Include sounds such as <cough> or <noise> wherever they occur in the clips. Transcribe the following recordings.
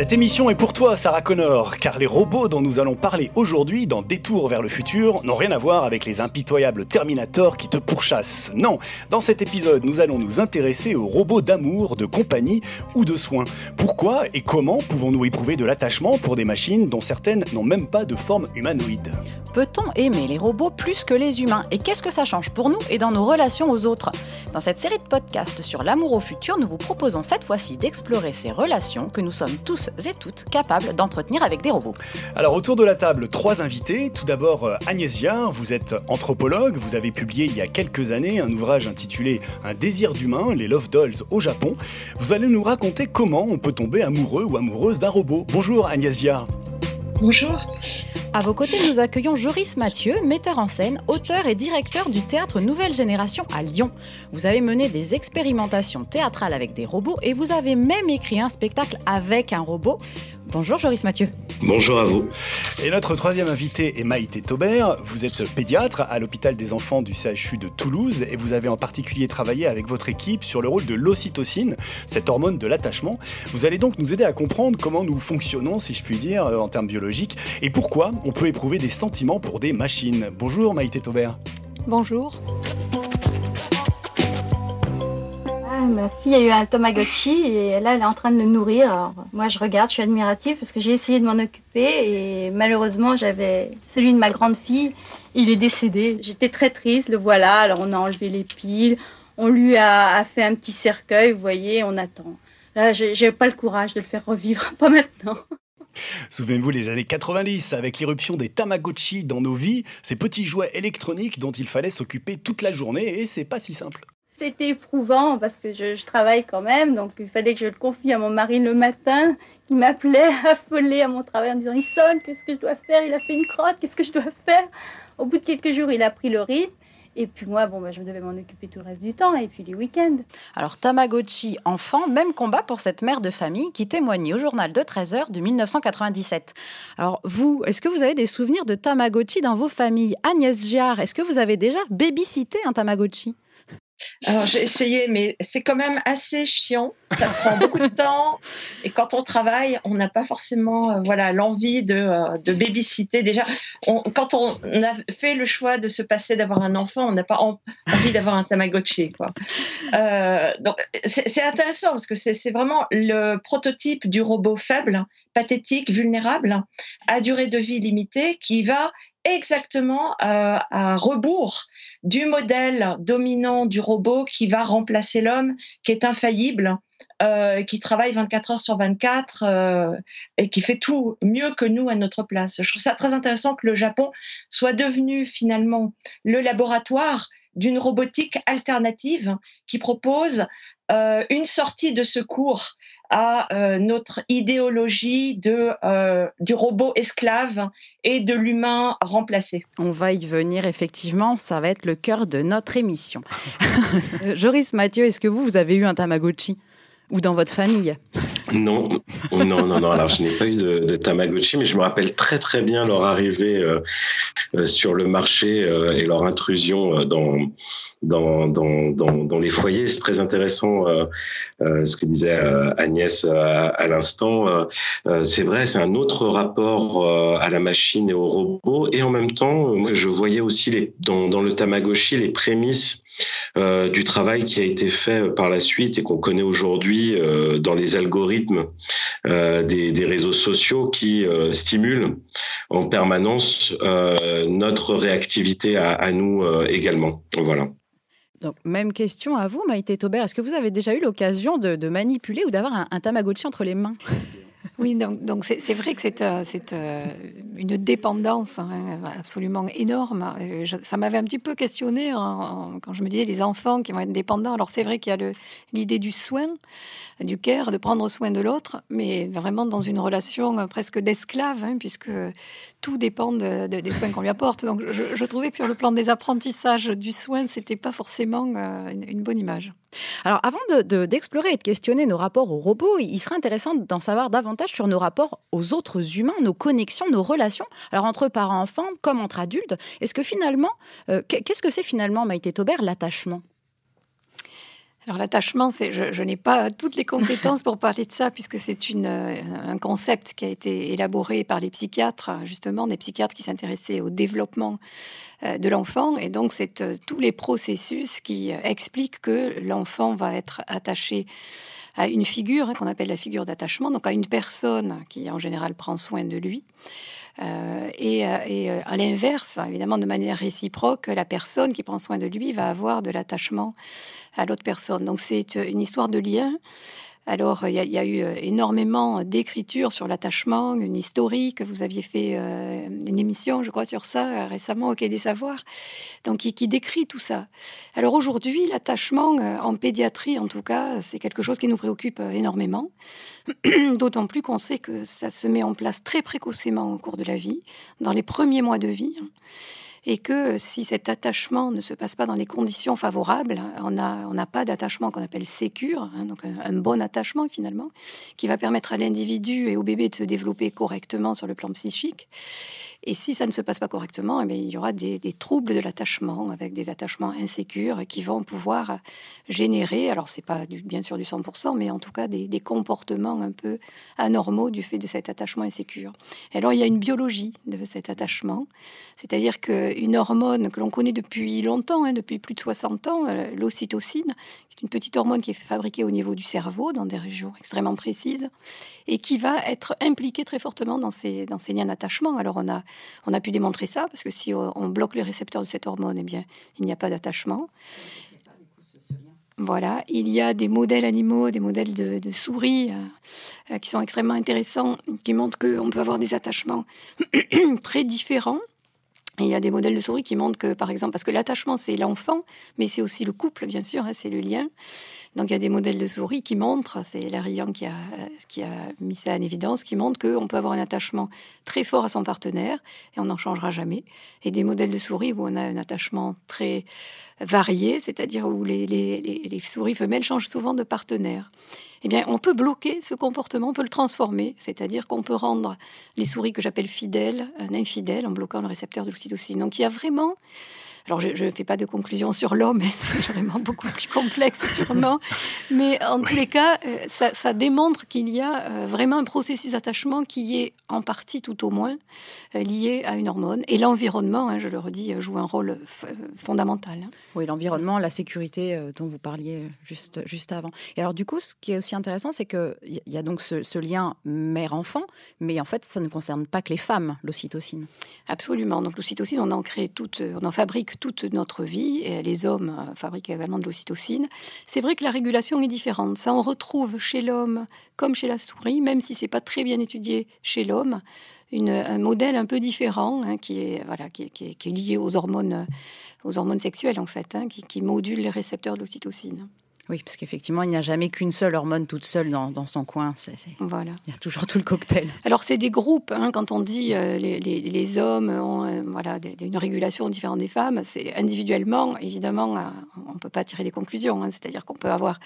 Cette émission est pour toi, Sarah Connor, car les robots dont nous allons parler aujourd'hui dans Détour vers le futur n'ont rien à voir avec les impitoyables Terminators qui te pourchassent. Non, dans cet épisode, nous allons nous intéresser aux robots d'amour, de compagnie ou de soins. Pourquoi et comment pouvons-nous éprouver de l'attachement pour des machines dont certaines n'ont même pas de forme humanoïde? Peut-on aimer les robots plus que les humains? Et qu'est-ce que ça change pour nous et dans nos relations aux autres? Dans cette série de podcasts sur l'amour au futur, nous vous proposons cette fois-ci d'explorer ces relations que nous sommes tous et toutes capables d'entretenir avec des robots. Alors autour de la table, trois invités. Tout d'abord euh, Agnès vous êtes anthropologue, vous avez publié il y a quelques années un ouvrage intitulé Un désir d'humain, les Love Dolls au Japon. Vous allez nous raconter comment on peut tomber amoureux ou amoureuse d'un robot. Bonjour Agnès. Bonjour. À vos côtés, nous accueillons Joris Mathieu, metteur en scène, auteur et directeur du théâtre Nouvelle Génération à Lyon. Vous avez mené des expérimentations théâtrales avec des robots et vous avez même écrit un spectacle avec un robot. Bonjour Joris Mathieu. Bonjour à vous. Et notre troisième invité est Maïté Taubert. Vous êtes pédiatre à l'hôpital des enfants du CHU de Toulouse et vous avez en particulier travaillé avec votre équipe sur le rôle de l'ocytocine, cette hormone de l'attachement. Vous allez donc nous aider à comprendre comment nous fonctionnons, si je puis dire, en termes biologiques, et pourquoi on peut éprouver des sentiments pour des machines. Bonjour Maïté Taubert. Bonjour. Ma fille a eu un Tamagotchi et là elle est en train de le nourrir. Alors, moi je regarde, je suis admirative parce que j'ai essayé de m'en occuper et malheureusement j'avais celui de ma grande fille, il est décédé. J'étais très triste, le voilà. Alors on a enlevé les piles, on lui a, a fait un petit cercueil, vous voyez, on attend. Là j'ai pas le courage de le faire revivre, <laughs> pas maintenant. Souvenez-vous les années 90 avec l'irruption des Tamagotchi dans nos vies, ces petits jouets électroniques dont il fallait s'occuper toute la journée et c'est pas si simple. C'était éprouvant parce que je, travaille quand même, donc il fallait que je le confie à mon mari le matin, qui m'appelait affolé à mon travail en disant il sonne, qu'est-ce que je dois faire? Il a fait une crotte, qu'est-ce que je dois faire? Au bout de quelques jours, il a pris le rythme. Et puis moi, bon, bah, je devais m'en occuper tout le reste du temps, et puis les week-ends. Alors Tamagotchi, enfant, même combat pour cette mère de famille qui témoignait au journal de 13h de 1997. Alors vous, est-ce que vous avez des souvenirs de Tamagotchi dans vos familles? Agnès Giard, est-ce que vous avez déjà babysité un Tamagotchi? Alors j'ai essayé, mais c'est quand même assez chiant. Ça prend beaucoup de temps. <laughs> Et quand on travaille, on n'a pas forcément euh, voilà l'envie de, euh, de babysitter. Déjà, on, quand on a fait le choix de se passer d'avoir un enfant, on n'a pas en, envie d'avoir un Tamagotchi. Quoi. <laughs> Euh, donc c'est intéressant parce que c'est vraiment le prototype du robot faible, pathétique, vulnérable, à durée de vie limitée, qui va exactement euh, à rebours du modèle dominant du robot qui va remplacer l'homme, qui est infaillible, euh, qui travaille 24 heures sur 24 euh, et qui fait tout mieux que nous à notre place. Je trouve ça très intéressant que le Japon soit devenu finalement le laboratoire d'une robotique alternative qui propose euh, une sortie de secours à euh, notre idéologie de, euh, du robot esclave et de l'humain remplacé. On va y venir effectivement, ça va être le cœur de notre émission. <laughs> Joris Mathieu, est-ce que vous, vous avez eu un Tamagotchi? Ou dans votre famille? Non, non, non, non. Alors, je n'ai pas eu de, Tamagotchi, mais je me rappelle très, très bien leur arrivée euh, euh, sur le marché euh, et leur intrusion dans, dans, dans, dans, dans les foyers. C'est très intéressant ce que disait Agnès à, à l'instant. c'est vrai, c'est un autre rapport à la machine et au robot. Et en même temps, moi, je voyais aussi les, dans, dans le Tamagotchi les prémices euh, du travail qui a été fait par la suite et qu'on connaît aujourd'hui euh, dans les algorithmes euh, des, réseaux sociaux qui stimulent en permanence notre réactivité à, nous également. Voilà. Donc, même question à vous, Maïté Taubert. Est-ce que vous avez déjà eu l'occasion de, manipuler ou d'avoir un Tamagotchi entre les mains? Oui, donc, c'est, vrai que c'est, euh, euh, une dépendance hein, absolument énorme. Ça m'avait un petit peu questionné quand je me disais les enfants qui vont être dépendants. Alors c'est vrai qu'il y a l'idée du soin, du care, de prendre soin de l'autre, mais vraiment dans une relation presque d'esclave, hein, puisque tout dépend de, de, des soins qu'on lui apporte. Donc je, trouvais que sur le plan des apprentissages du soin, c'était pas forcément euh, une, bonne image. Alors, avant d'explorer de, de, et de questionner nos rapports aux robots, il serait intéressant d'en savoir davantage sur nos rapports aux autres humains, nos connexions, nos relations, alors entre parents-enfants comme entre adultes. Est-ce que finalement, euh, qu'est-ce que c'est finalement, Maïté Taubert, l'attachement? Alors l'attachement, je, n'ai pas toutes les compétences pour parler de ça, puisque c'est une, un concept qui a été élaboré par les psychiatres, justement, des psychiatres qui s'intéressaient au développement euh, de l'enfant. Et donc, c'est euh, tous les processus qui expliquent que l'enfant va être attaché à une figure hein, qu'on appelle la figure d'attachement, donc à une personne qui en général prend soin de lui. Euh, et, et, à l'inverse, évidemment, de manière réciproque, la personne qui prend soin de lui va avoir de l'attachement à l'autre personne. Donc c'est une histoire de lien alors, il y, a eu euh, énormément d'écritures sur l'attachement, une historique. Vous aviez fait euh, une émission, je crois, sur ça euh, récemment au Quai des Savoirs, donc qui, décrit tout ça. Alors aujourd'hui, l'attachement en pédiatrie, en tout cas, c'est quelque chose qui nous préoccupe énormément. <clears throat> D'autant plus qu'on sait que ça se met en place très précocement au cours de la vie, dans les premiers mois de vie et que si cet attachement ne se passe pas dans les conditions favorables, on n'a pas d'attachement qu'on appelle sécure, hein, donc un, bon attachement finalement, qui va permettre à l'individu et au bébé de se développer correctement sur le plan psychique. Et si ça ne se passe pas correctement, eh il y aura des, troubles de l'attachement, avec des attachements insécures qui vont pouvoir générer, alors c'est pas bien sûr du 100%, mais en tout cas des, comportements un peu anormaux du fait de cet attachement insécure. Et alors il y a une biologie de cet attachement, c'est-à-dire qu'une hormone que l'on connaît depuis longtemps, hein, depuis plus de 60 ans, euh, l'ocytocine, une petite hormone qui est fabriquée au niveau du cerveau, dans des régions extrêmement précises, et qui va être impliquée très fortement dans ces, dans ces liens d'attachement. Alors on a, on a pu démontrer ça, parce que si on bloque les récepteurs de cette hormone, eh bien, il n'y a pas d'attachement. Voilà, il y a des modèles animaux, des modèles de, souris euh, qui sont extrêmement intéressants, qui montrent qu'on peut avoir des attachements <clears throat> très différents il y a des modèles de souris qui montrent que, par exemple, parce que l'attachement, c'est l'enfant, mais c'est aussi le couple, bien sûr, hein, c'est le lien. Donc il y a des modèles de souris qui montrent, c'est Larry qui a, qui a mis ça en évidence, qui montrent qu'on peut avoir un attachement très fort à son partenaire et on n'en changera jamais. Et des modèles de souris où on a un attachement très varié, c'est-à-dire où les, les, les, souris femelles changent souvent de partenaire. Eh bien, on peut bloquer ce comportement, on peut le transformer, c'est-à-dire qu'on peut rendre les souris que j'appelle fidèles, un infidèle, en bloquant le récepteur de l'ocytocine. Donc il y a vraiment alors, je ne fais pas de conclusion sur l'homme, <laughs> c'est vraiment beaucoup plus complexe sûrement. Mais en tous les cas, euh, ça, démontre qu'il y a euh, vraiment un processus d'attachement qui est en partie, tout au moins, euh, lié à une hormone. Et l'environnement, hein, je le redis, joue un rôle fondamental. Hein. Oui, l'environnement, la sécurité dont vous parliez juste, juste avant. Et alors, du coup, ce qui est aussi intéressant, c'est qu'il y a donc ce, ce lien mère-enfant, mais en fait, ça ne concerne pas que les femmes, l'ocytocine. Absolument. Donc, l'ocytocine, on en crée toute, on en fabrique toute notre vie, et les hommes euh, fabriquent également de l'ocytocine, c'est vrai que la régulation est différente. Ça, on retrouve chez l'homme comme chez la souris, même si c'est pas très bien étudié chez l'homme, un modèle un peu différent hein, qui, est, voilà, qui, est, lié aux hormones, aux hormones sexuelles en fait, hein, qui, qui module les récepteurs de l'ocytocine. Oui, parce qu'effectivement, il n'y a jamais qu'une seule hormone toute seule dans, dans son coin. Voilà. Il y a toujours tout le cocktail. Alors, c'est des groupes. Hein, quand on dit euh, les, les, les, hommes ont euh, voilà, une régulation différente des femmes, c'est individuellement, évidemment, euh, on ne peut pas tirer des conclusions. Hein. c'est-à-dire qu'on peut avoir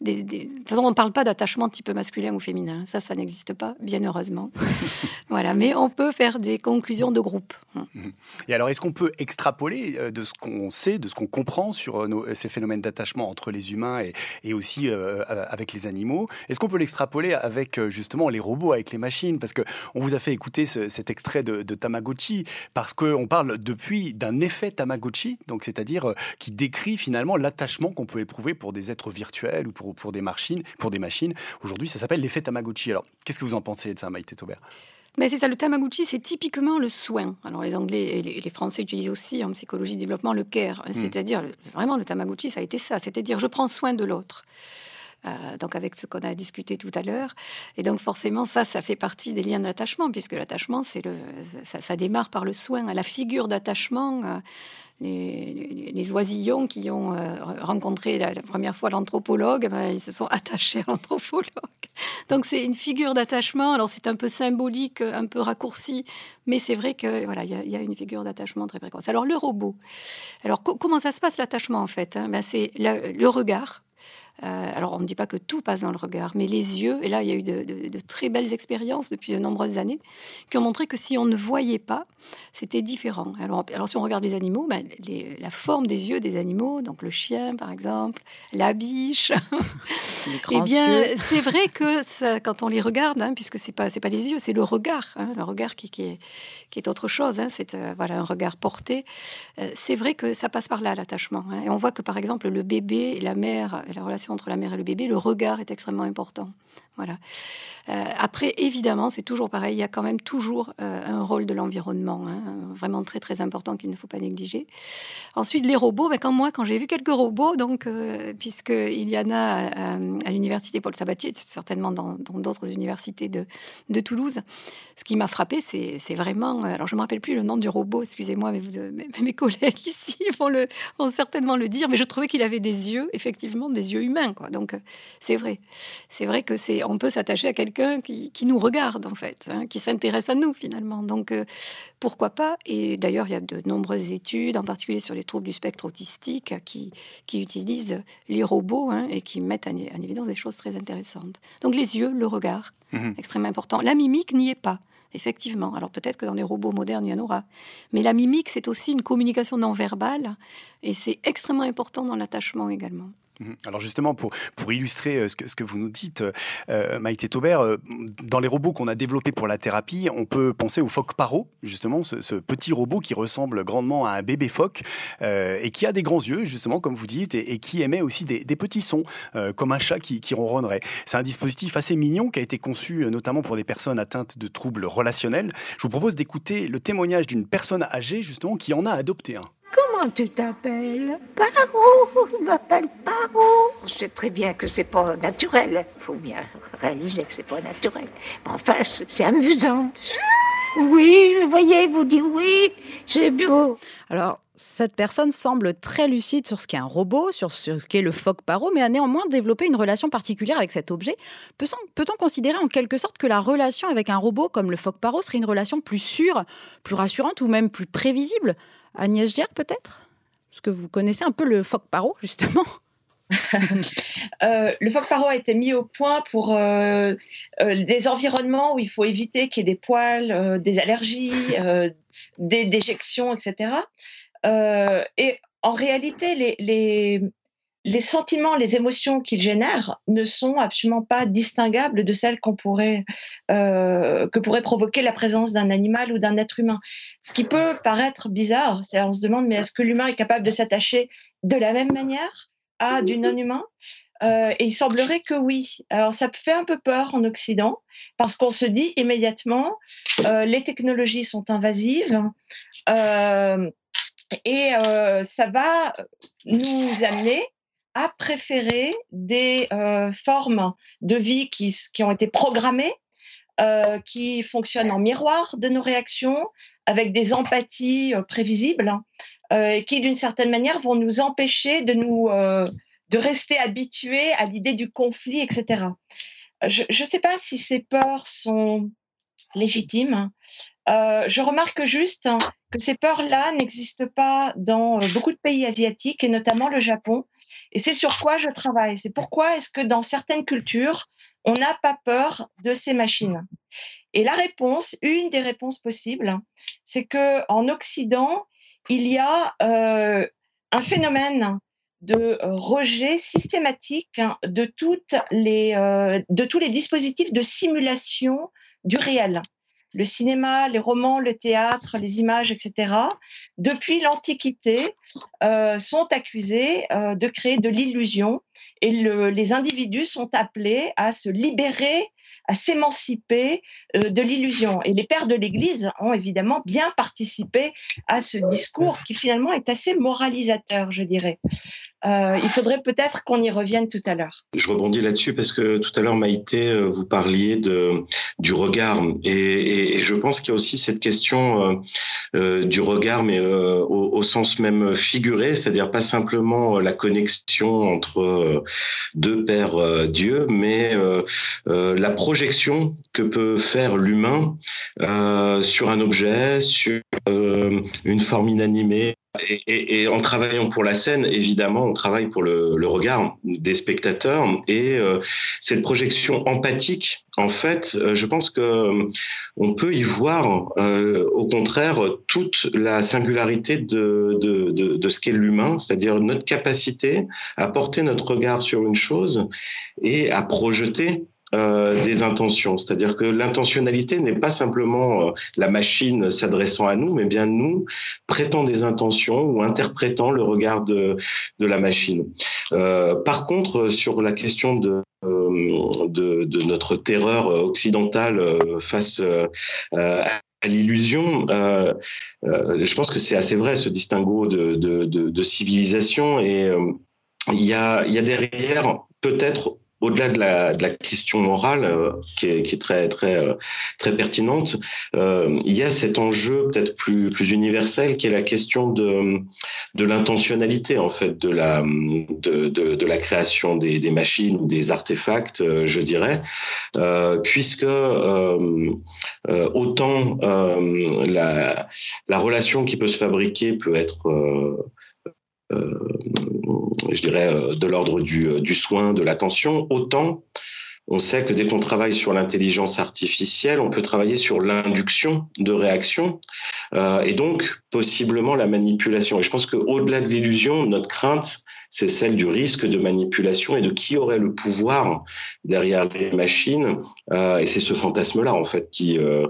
des, De toute façon, on ne parle pas d'attachement type masculin ou féminin. Ça, ça n'existe pas, bien heureusement. <laughs> voilà. Mais on peut faire des conclusions de groupe. Mhm. Et alors, est-ce qu'on peut extrapoler de ce qu'on sait, de ce qu'on comprend sur ces phénomènes d'attachement entre les humains et et, aussi euh, euh, avec les animaux. Est-ce qu'on peut l'extrapoler avec euh, justement les robots, avec les machines? Parce que on vous a fait écouter cet extrait de, Tamagotchi parce qu'on parle depuis d'un effet Tamagotchi, donc c'est-à-dire qui décrit finalement l'attachement qu'on peut éprouver pour des êtres virtuels ou pour, des machines. Pour des machines. Aujourd'hui, ça s'appelle l'effet Tamagotchi. Alors, qu'est-ce que vous en pensez de ça, Maïté Taubert? Mais c'est ça, le Tamagotchi, c'est typiquement le soin. Alors les Anglais et les, Français utilisent aussi en psychologie de développement le care, hmm. c'est-à-dire vraiment le Tamagotchi, ça a été ça, c'est-à-dire je prends soin de l'autre. Euh, donc avec ce qu'on a discuté tout à l'heure. Et donc forcément, ça, ça fait partie des liens d'attachement, puisque l'attachement, c'est le, ça, démarre par le soin, la figure d'attachement. Euh, les, oisillons qui ont euh, rencontré la, première fois l'anthropologue, ben, ils se sont <laughs> attachés à l'anthropologue. Donc c'est une figure d'attachement. Alors c'est un peu symbolique, un peu raccourci, mais c'est vrai que voilà, il y, a une figure d'attachement très précoce. Alors le robot. Alors comment ça se passe l'attachement en fait hein? Ben, C'est le regard Euh, alors, on ne dit pas que tout passe dans le regard, mais les yeux, et là, il y a eu de, très belles expériences depuis de nombreuses années, qui ont montré que si on ne voyait pas, c'était différent. Alors, alors, si on regarde les animaux, ben, la forme des yeux des animaux, donc le chien, par exemple, la biche, <laughs> eh bien, c'est vrai que quand on les regarde, hein, puisque c'est pas, pas les yeux, c'est le regard, hein, le regard qui, qui, est, qui est autre chose, hein, c'est euh, voilà, un regard porté. Euh, c'est vrai que ça passe par là, l'attachement. et on voit que, par exemple, le bébé et la mère, la relation entre la mère et le bébé, le regard est extrêmement important. Voilà. Euh, après, évidemment, c'est toujours pareil. Il y a quand même toujours euh, un rôle de l'environnement, hein, vraiment très très important qu'il ne faut pas négliger. Ensuite, les robots. Ben, quand moi, quand j'ai vu quelques robots, donc euh, puisque il y en a à, l'université Paul Sabatier, certainement dans d'autres universités de, de, Toulouse, ce qui m'a frappé, c'est vraiment. Alors, je me rappelle plus le nom du robot. Excusez-moi, mais mes collègues <laughs> ici vont, le, vont certainement le dire. Mais je trouvais qu'il avait des yeux, effectivement, des yeux humains. Quoi. Donc, c'est vrai. C'est vrai que c'est. On peut s'attacher à quelqu'un qui, nous regarde, en fait, hein, qui s'intéresse à nous, finalement. Donc, euh, pourquoi pas? Et d'ailleurs, il y a de nombreuses études, en particulier sur les troubles du spectre autistique, qui, qui utilisent les robots hein, et qui mettent en, évidence des choses très intéressantes. Donc, les yeux, le regard, mhm. extrêmement important. La mimique n'y est pas. Effectivement. Alors peut-être que dans des robots modernes, il y en aura. Mais la mimique, c'est aussi une communication non verbale et c'est extrêmement important dans l'attachement également. Mhm. Alors justement, pour, pour illustrer euh, ce que, ce que vous nous dites, euh, Maïté Taubert, euh, dans les robots qu'on a développés pour la thérapie, on peut penser au phoque paro, justement, ce, petit robot qui ressemble grandement à un bébé phoque et qui a des grands yeux, justement, comme vous dites, et, qui émet aussi des, petits sons, comme un chat qui, qui ronronnerait. C'est un dispositif assez mignon qui a été conçu notamment pour des personnes atteintes de troubles relationnels. Je vous propose d'écouter le témoignage d'une personne âgée, justement, qui en a adopté un. Comment tu t'appelles? Paro, je m'appelle Paro. On sait très bien que c'est pas naturel. Il faut bien réaliser que c'est pas naturel. Enfin, c'est amusant. Oui, je voyais, vous dites oui, c'est beau. Alors, cette personne semble très lucide sur ce qu'est un robot, sur ce qu'est le phoque paro, mais a néanmoins développé une relation particulière avec cet objet. Peut-on considérer en quelque sorte que la relation avec un robot comme le phoque paro serait une relation plus sûre, plus rassurante ou même plus prévisible? Agnès Gier, peut-être? Parce que vous connaissez un peu le phoque paro, <laughs> justement. Euh, le phoque paro a été mis au point pour euh, euh, des environnements où il faut éviter qu'il y ait des poils, des allergies, des déjections, etc. et en réalité, les sentiments, les émotions qu'il génère ne sont absolument pas distinguables de celles qu'on pourrait, euh, que pourrait provoquer la présence d'un animal ou d'un être humain. Ce qui peut paraître bizarre, c'est on se demande mais est-ce que l'humain est capable de s'attacher de la même manière à du non-humain? Euh, Et il semblerait que oui. Alors ça fait un peu peur en Occident parce qu'on se dit immédiatement euh, les technologies sont invasives. et ça va nous amener a préféré des euh, formes de vie qui, qui, ont été programmées, euh, qui fonctionnent en miroir de nos réactions, avec des empathies euh, prévisibles, et qui, d'une certaine manière, vont nous empêcher de, nous, de rester habitués à l'idée du conflit, etc. Je ne sais pas si ces peurs sont légitimes. je remarque juste que ces peurs-là n'existent pas dans beaucoup de pays asiatiques, et notamment le Japon, et c'est sur quoi je travaille. C'est pourquoi est-ce que dans certaines cultures, on n'a pas peur de ces machines Et la réponse, une des réponses possibles, c'est que en Occident, il y a euh, un phénomène de rejet systématique euh, de tous les dispositifs de simulation du réel le cinéma, les romans, le théâtre, les images, etc., depuis l'Antiquité, euh, sont accusés euh, de créer de l'illusion et les individus sont appelés à se libérer, à s'émanciper euh, de l'illusion. Et les pères de l'Église ont évidemment bien participé à ce discours qui finalement est assez moralisateur, je dirais. Euh, il faudrait peut-être qu'on y revienne tout à l'heure. Je rebondis là-dessus parce que tout à l'heure, Maïté, euh, vous parliez du regard. Et, je pense qu'il y a aussi cette question euh, du regard, mais au, sens même figuré, c'est-à-dire pas simplement la connexion entre deux pères Dieu, mais la projection que peut faire l'humain sur un objet, sur une forme inanimée et, en travaillant pour la scène, évidemment, on travaille pour le, regard des spectateurs et euh, cette projection empathique. En fait, euh, je pense que euh, on peut y voir, au contraire, toute la singularité de, de, de, de ce qu'est l'humain, c'est-à-dire notre capacité à porter notre regard sur une chose et à projeter euh, des intentions. C'est-à-dire que l'intentionnalité n'est pas simplement euh, la machine s'adressant à nous, mais bien nous prêtant des intentions ou interprétant le regard de, la machine. Euh, par contre, sur la question de, notre terreur occidentale face à l'illusion, je pense que c'est assez vrai ce distinguo de, civilisation et il y a derrière peut-être au-delà de la, de la, question morale, euh, qui, est, qui, est, très très euh, très pertinente, euh, il y a cet enjeu peut-être plus plus universel qui est la question de de l'intentionnalité en fait de la de, de, de la création des, des, machines ou des artefacts, je dirais, puisque autant la la relation qui peut se fabriquer peut être je dirais, euh, de l'ordre du, euh, du, soin, de l'attention, autant on sait que dès qu'on travaille sur l'intelligence artificielle, on peut travailler sur l'induction de réaction euh, et donc possiblement la manipulation. Et je pense qu'au-delà de l'illusion, notre crainte, c'est celle du risque de manipulation et de qui aurait le pouvoir derrière les machines. Euh, et c'est ce fantasme-là, en fait, euh,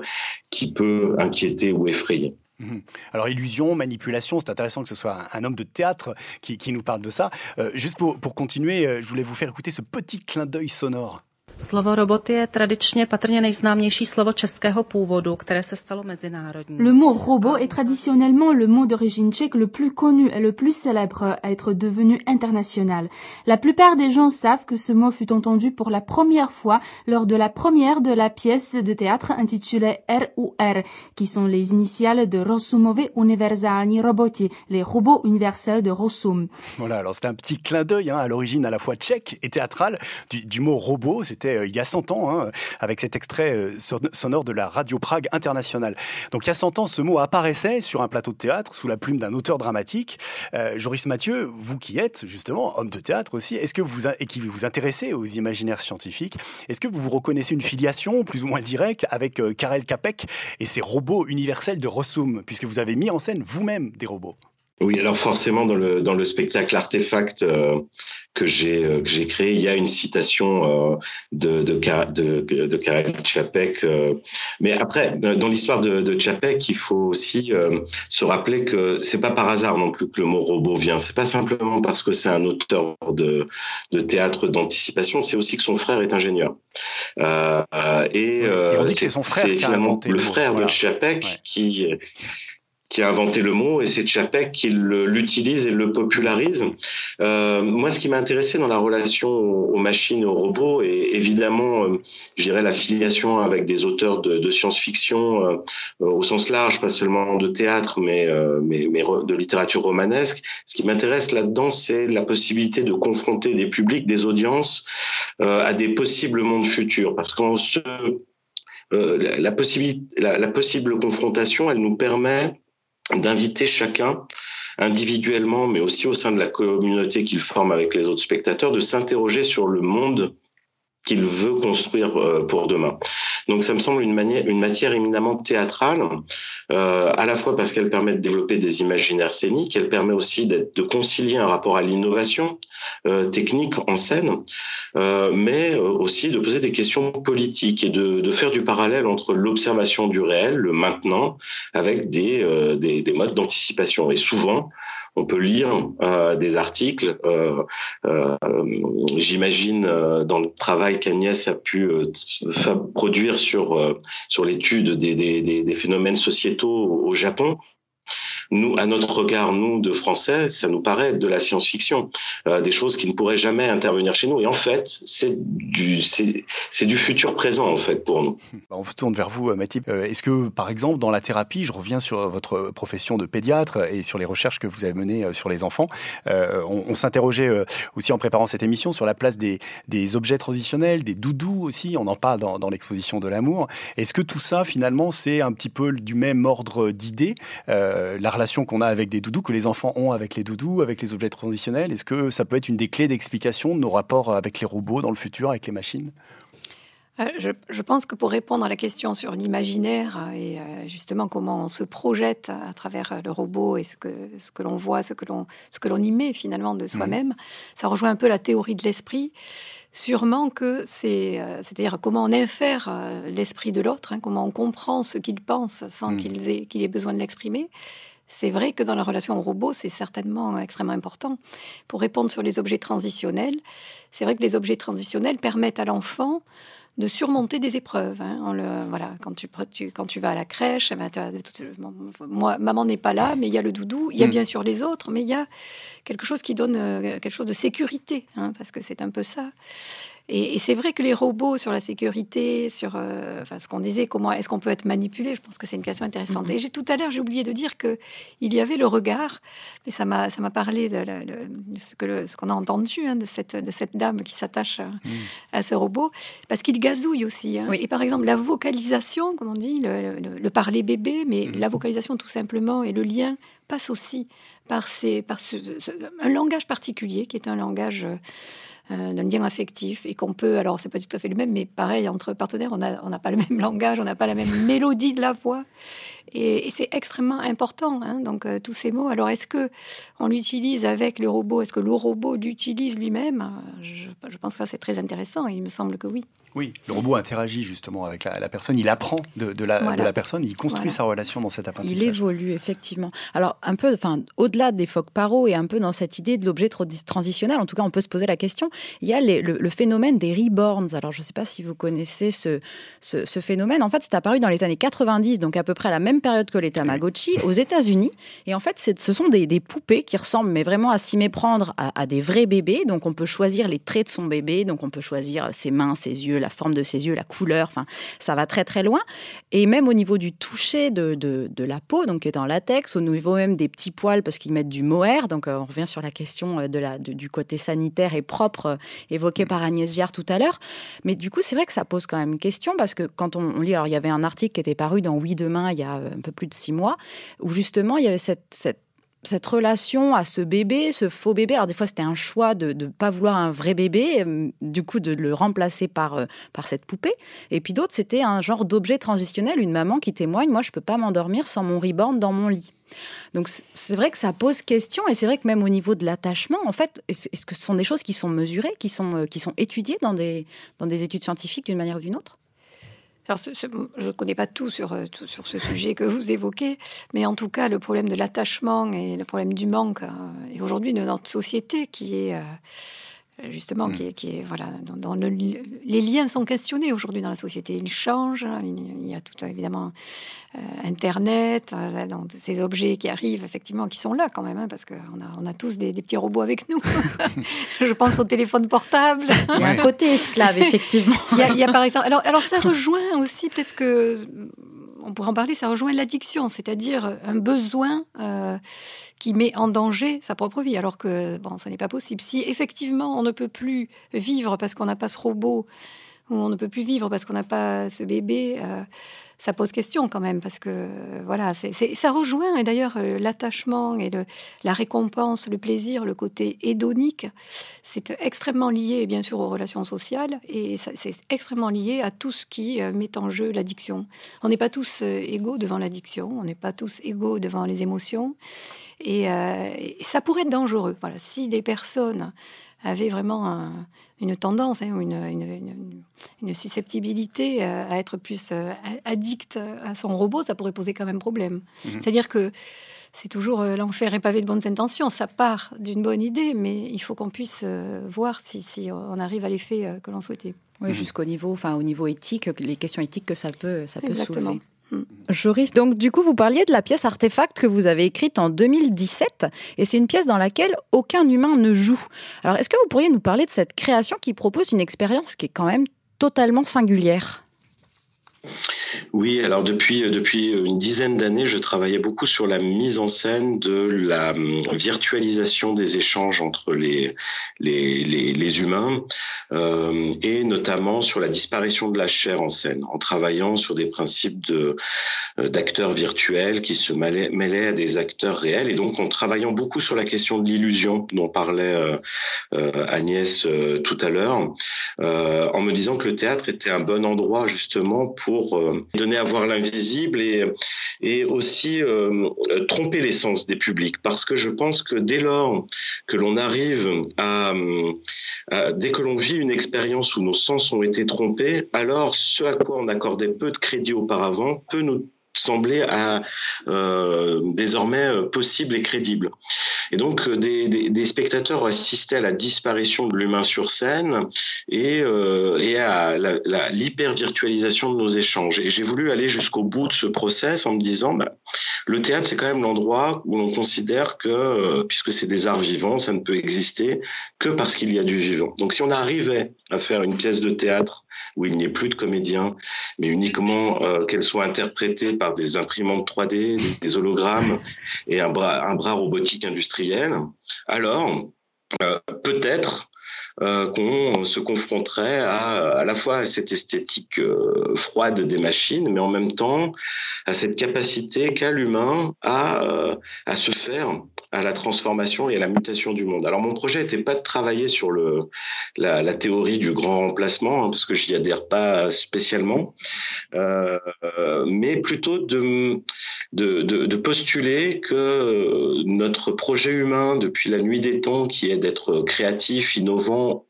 qui peut inquiéter ou effrayer. Mhm. Alors illusion, manipulation, c'est intéressant que ce soit un, homme de théâtre qui, nous parle de ça. Euh, juste pour, pour continuer, euh, je voulais vous faire écouter ce petit clin d'œil sonore. Slovo robot je tradičně patrně nejznámější slovo českého původu, které se stalo mezinárodní. Le mot robot est traditionnellement le mot d'origine tchèque le plus connu et le plus célèbre à être devenu international. La plupart des gens savent que ce mot fut entendu pour la première fois lors de la première de la pièce de théâtre intitulée RUR, qui sont les initiales de Rosumovi Univerzalni Roboti, les robots universels de Rosum. Voilà, alors c'est un petit clin d'œil hein, à l'origine à la fois tchèque et théâtrale du, du mot robot. Euh, il y a 100 ans, hein, avec cet extrait euh, sonore de la Radio Prague internationale. Donc il y a 100 ans, ce mot apparaissait sur un plateau de théâtre sous la plume d'un auteur dramatique. Euh, Joris Mathieu, vous qui êtes justement homme de théâtre aussi, est-ce que vous et qui vous intéressez aux imaginaires scientifiques, est-ce que vous vous reconnaissez une filiation plus ou moins directe avec Karel Capek et ses robots universels de Rossum, puisque vous avez mis en scène vous-même des robots? Oui, alors forcément dans le dans le spectacle Artefact euh, que j'ai euh, que j'ai créé, il y a une citation euh, de de de, de Karel Čapek. mais après, dans l'histoire de, de Čapek, il faut aussi se rappeler que c'est pas par hasard non plus que le mot robot vient. C'est pas simplement parce que c'est un auteur de de théâtre d'anticipation, c'est aussi que son frère est ingénieur. et, on dit que c'est son frère qui a inventé le, frère de Čapek qui qui a inventé le mot et c'est Chapek qui l'utilise et le popularise. Euh, moi, ce qui m'a intéressé dans la relation aux machines et aux robots est évidemment, euh, je dirais, la avec des auteurs de, science-fiction euh, au sens large, pas seulement de théâtre, mais, euh, mais, mais de littérature romanesque. Ce qui m'intéresse là-dedans, c'est la possibilité de confronter des publics, des audiences euh, à des possibles mondes futurs. Parce qu'en ce la, possibilité, la, la, possible confrontation, elle nous permet d'inviter chacun individuellement, mais aussi au sein de la communauté qu'il forme avec les autres spectateurs, de s'interroger sur le monde qu'il veut construire euh, pour demain. Donc ça me semble une, manière, une matière éminemment théâtrale, euh, à la fois parce qu'elle permet de développer des imaginaires scéniques, elle permet aussi de concilier un rapport à l'innovation euh, technique en scène, euh, mais aussi de poser des questions politiques et de, de faire du parallèle entre l'observation du réel, le maintenant, avec des, euh, des, des modes d'anticipation. Et souvent, on peut lire euh, des articles. Euh, euh, j'imagine dans le travail qu'Agnès a pu produire sur sur l'étude des, des, des, phénomènes sociétaux au Japon nous, à notre regard, nous, de Français, ça nous paraît de la science-fiction, euh, des choses qui ne pourraient jamais intervenir chez nous. Et en fait, c'est du, futur présent, en fait, pour nous. <laughs> Bah, on se tourne vers vous, Mathilde. Euh, est-ce que, par exemple, dans la thérapie, je reviens sur votre profession de pédiatre et sur les recherches que vous avez menées euh, sur les enfants, on, s'interrogeait aussi en préparant cette émission sur la place des, objets transitionnels, des doudous aussi, on en parle dans, l'exposition de l'amour. Est-ce que tout ça, finalement, c'est un petit peu du même ordre d'idées relation qu'on a avec des doudous, que les enfants ont avec les doudous, avec les objets transitionnels Est-ce que ça peut être une des clés d'explication de nos rapports avec les robots dans le futur, avec les machines? Euh, je, pense que pour répondre à la question sur l'imaginaire et euh, justement comment on se projette à travers le robot et ce que, ce que l'on voit, ce que l'on, ce que l'on y met finalement de soi-même, mmh. ça rejoint un peu la théorie de l'esprit. Sûrement que c'est, euh, c'est-à-dire comment on infère l'esprit de l'autre, hein, comment on comprend ce qu'il pense sans mmh. qu'il, ait, qu'il ait besoin de l'exprimer. C'est vrai que dans la relation au robot, c'est certainement extrêmement important. Pour répondre sur les objets transitionnels, c'est vrai que les objets transitionnels permettent à l'enfant de surmonter des épreuves. Hein. le, voilà, quand tu, quand tu vas à la crèche, eh ben, moi, maman n'est pas là, mais il y a le doudou, il y a mm. bien sûr les autres, mais il y a quelque chose qui donne euh, quelque chose de sécurité, hein, parce que c'est un peu ça. Et, c'est vrai que les robots sur la sécurité, sur euh, enfin, ce qu'on disait, comment est-ce qu'on peut être manipulé, je pense que c'est une question intéressante. Mm-hmm. Et j'ai tout à l'heure, j'ai oublié de dire que il y avait le regard, mais ça m'a ça m'a parlé de, ce que ce qu'on a entendu hein, de cette de cette dame qui s'attache à, mm. ce robot, parce qu'il gazouille aussi. Hein. Et par exemple, la vocalisation, comme on dit, le, parler bébé, mais mm-hmm. la vocalisation tout simplement et le lien passe aussi par, ces, par un langage particulier qui est un langage euh, d'un lien affectif et qu'on peut, alors c'est pas tout à fait le même, mais pareil, entre partenaires, on n'a pas le <laughs> même langage, on n'a pas la même mélodie de la voix. Et, c'est extrêmement important, hein, donc euh, tous ces mots. Alors est-ce que on l'utilise avec le robot? Est-ce que le robot l'utilise lui-même? Je, je pense que ça c'est très intéressant et il me semble que oui. Oui, le robot interagit justement avec la, personne, il apprend de, la, personne, il construit sa relation dans cet apprentissage. Il évolue, effectivement. Alors, un peu, enfin, au-delà des phoques paro et un peu dans cette idée de l'objet transitionnel, en tout cas, on peut se poser la question, il y a le, phénomène des reborns. Alors, je ne sais pas si vous connaissez ce, ce, phénomène. En fait, c'est apparu dans les années 90, donc à peu près à la même période que les Tamagotchi, aux États-Unis. Et en fait, ce sont des, poupées qui ressemblent, mais vraiment à s'y méprendre, à, des vrais bébés. Donc, on peut choisir les traits de son bébé, donc on peut choisir ses mains, ses yeux, la forme de ses yeux, la couleur, enfin, ça va très très loin. Et même au niveau du toucher de, de, la peau, donc qui est en latex, au niveau même des petits poils, parce qu'ils mettent du mohair, donc euh, on revient sur la question euh, de la, du côté sanitaire et propre euh, évoqué par Agnès Giard tout à l'heure. Mais du coup, c'est vrai que ça pose quand même question, parce que quand on, lit, alors il y avait un article qui était paru dans Oui Demain il y a un peu plus de six mois, où justement il y avait cette, cette relation à ce bébé, ce faux bébé. Alors des fois c'était un choix de ne pas vouloir un vrai bébé, euh, du coup de le remplacer par, euh, par cette poupée. Et puis d'autres c'était un genre d'objet transitionnel, une maman qui témoigne, moi je peux pas m'endormir sans mon reborn dans mon lit. Donc c'est vrai que ça pose question et c'est vrai que même au niveau de l'attachement, en fait, est-ce que ce sont des choses qui sont mesurées, qui sont, euh, qui sont étudiées dans des, dans des études scientifiques d'une manière ou d'une autre? Je ne connais pas tout sur, euh, sur ce sujet que vous évoquez, mais en tout cas, le problème de l'attachement et le problème du manque, euh, et aujourd'hui de notre société qui est... Euh, justement, mm. qui, est, qui, est, voilà, dans, le, les liens sont questionnés aujourd'hui dans la société. Ils changent. Il y a tout évidemment euh, Internet, euh, ces objets qui arrivent effectivement, qui sont là quand même, hein, parce qu'on a, on a tous des, petits robots avec nous. <laughs> <laughs> Je pense au téléphone portable. Il y a un côté esclave, effectivement. <laughs> il, y a, par exemple. Alors, alors ça rejoint aussi peut-être que on pourrait en parler, ça rejoint l'addiction, c'est-à-dire un besoin euh, qui met en danger sa propre vie, alors que ça n'est pas possible. Si effectivement on ne peut plus vivre parce qu'on n'a pas ce robot, ou on ne peut plus vivre parce qu'on n'a pas ce bébé, euh, ça pose question quand même, parce que voilà, c'est, ça rejoint, et d'ailleurs euh, l'attachement et la récompense, le plaisir, le côté hédonique, c'est extrêmement lié bien sûr aux relations sociales, et c'est extrêmement lié à tout ce qui euh, met en jeu l'addiction. On n'est pas tous euh, égaux devant l'addiction, on n'est pas tous égaux devant les émotions, et, et ça pourrait être dangereux. Voilà, si des personnes avait vraiment une tendance, hein, une, une, susceptibilité euh, à être plus euh, addict à son robot, ça pourrait poser quand même problème. Mhm. C'est-à-dire que c'est toujours euh, l'enfer est pavé de bonnes intentions. Ça part d'une bonne idée, mais il faut qu'on puisse voir si, si, on arrive à l'effet que l'on souhaitait. Oui, mhm. jusqu'au niveau, enfin au niveau éthique, les questions éthiques que ça peut, ça peut soulever. Joris, donc du coup, vous parliez de la pièce artefact que vous avez écrite en 2017, et c'est une pièce dans laquelle aucun humain ne joue. Alors, est-ce que vous pourriez nous parler de cette création qui propose une expérience qui est quand même totalement singulière? Oui, alors depuis, depuis une dizaine d'années, je travaillais beaucoup sur la mise en scène de la hum, virtualisation des échanges entre les, les, les, humains euh, et notamment sur la disparition de la chair en scène, en travaillant sur des principes de, euh, d'acteurs virtuels qui se mêlaient, à des acteurs réels et donc en travaillant beaucoup sur la question de l'illusion dont parlait euh, Agnès tout à l'heure, en me disant que le théâtre était un bon endroit justement pour donner à voir l'invisible et, et aussi euh, tromper les sens des publics. Parce que je pense que dès lors que l'on arrive à, dès que l'on vit une expérience où nos sens ont été trompés, alors ce à quoi on accordait peu de crédit auparavant peut nous semblait à, euh, désormais euh, possible et crédible. Et donc, euh, des, spectateurs assistaient à la disparition de l'humain sur scène et, à l'hyper-virtualisation de nos échanges. Et j'ai voulu aller jusqu'au bout de ce process en me disant, bah, le théâtre, c'est quand même l'endroit où l'on considère que, puisque c'est des arts vivants, ça ne peut exister que parce qu'il y a du vivant. Donc, si on arrivait à faire une pièce de théâtre où il n'y ait plus de comédiens, mais uniquement euh, qu'elles soient interprétées par des imprimantes 3D, des hologrammes et un bras, robotique industriel, alors euh, peut-être euh, qu'on se confronterait à, à la fois à cette esthétique euh, froide des machines, mais en même temps à cette capacité qu'a l'humain à, à se faire à la transformation et à la mutation du monde. Alors mon projet n'était pas de travailler sur le, la, théorie du grand remplacement, hein, parce que j'y adhère pas spécialement, euh, mais plutôt de, de, postuler que notre projet humain depuis la nuit des temps, qui est d'être créatif, innovant,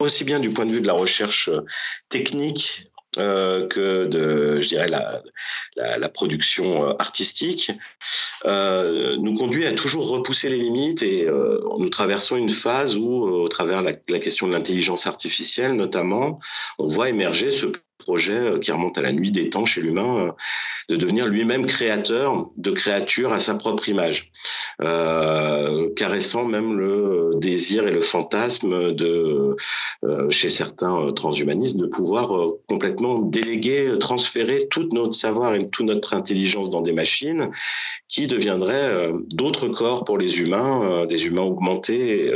aussi bien du point de vue de la recherche technique euh, que de, je dirais, la, la, production euh, artistique, euh, nous conduit à toujours repousser les limites et nous traversons une phase où, au travers la, la question de l'intelligence artificielle notamment, on voit émerger ce projet euh, qui remonte à la nuit des temps chez l'humain, euh, de devenir lui-même créateur de créatures à sa propre image, euh, caressant même le désir et le fantasme de, chez certains transhumanistes, de pouvoir complètement déléguer, transférer tout notre savoir et toute notre intelligence dans des machines qui deviendraient d'autres corps pour les humains, des humains augmentés,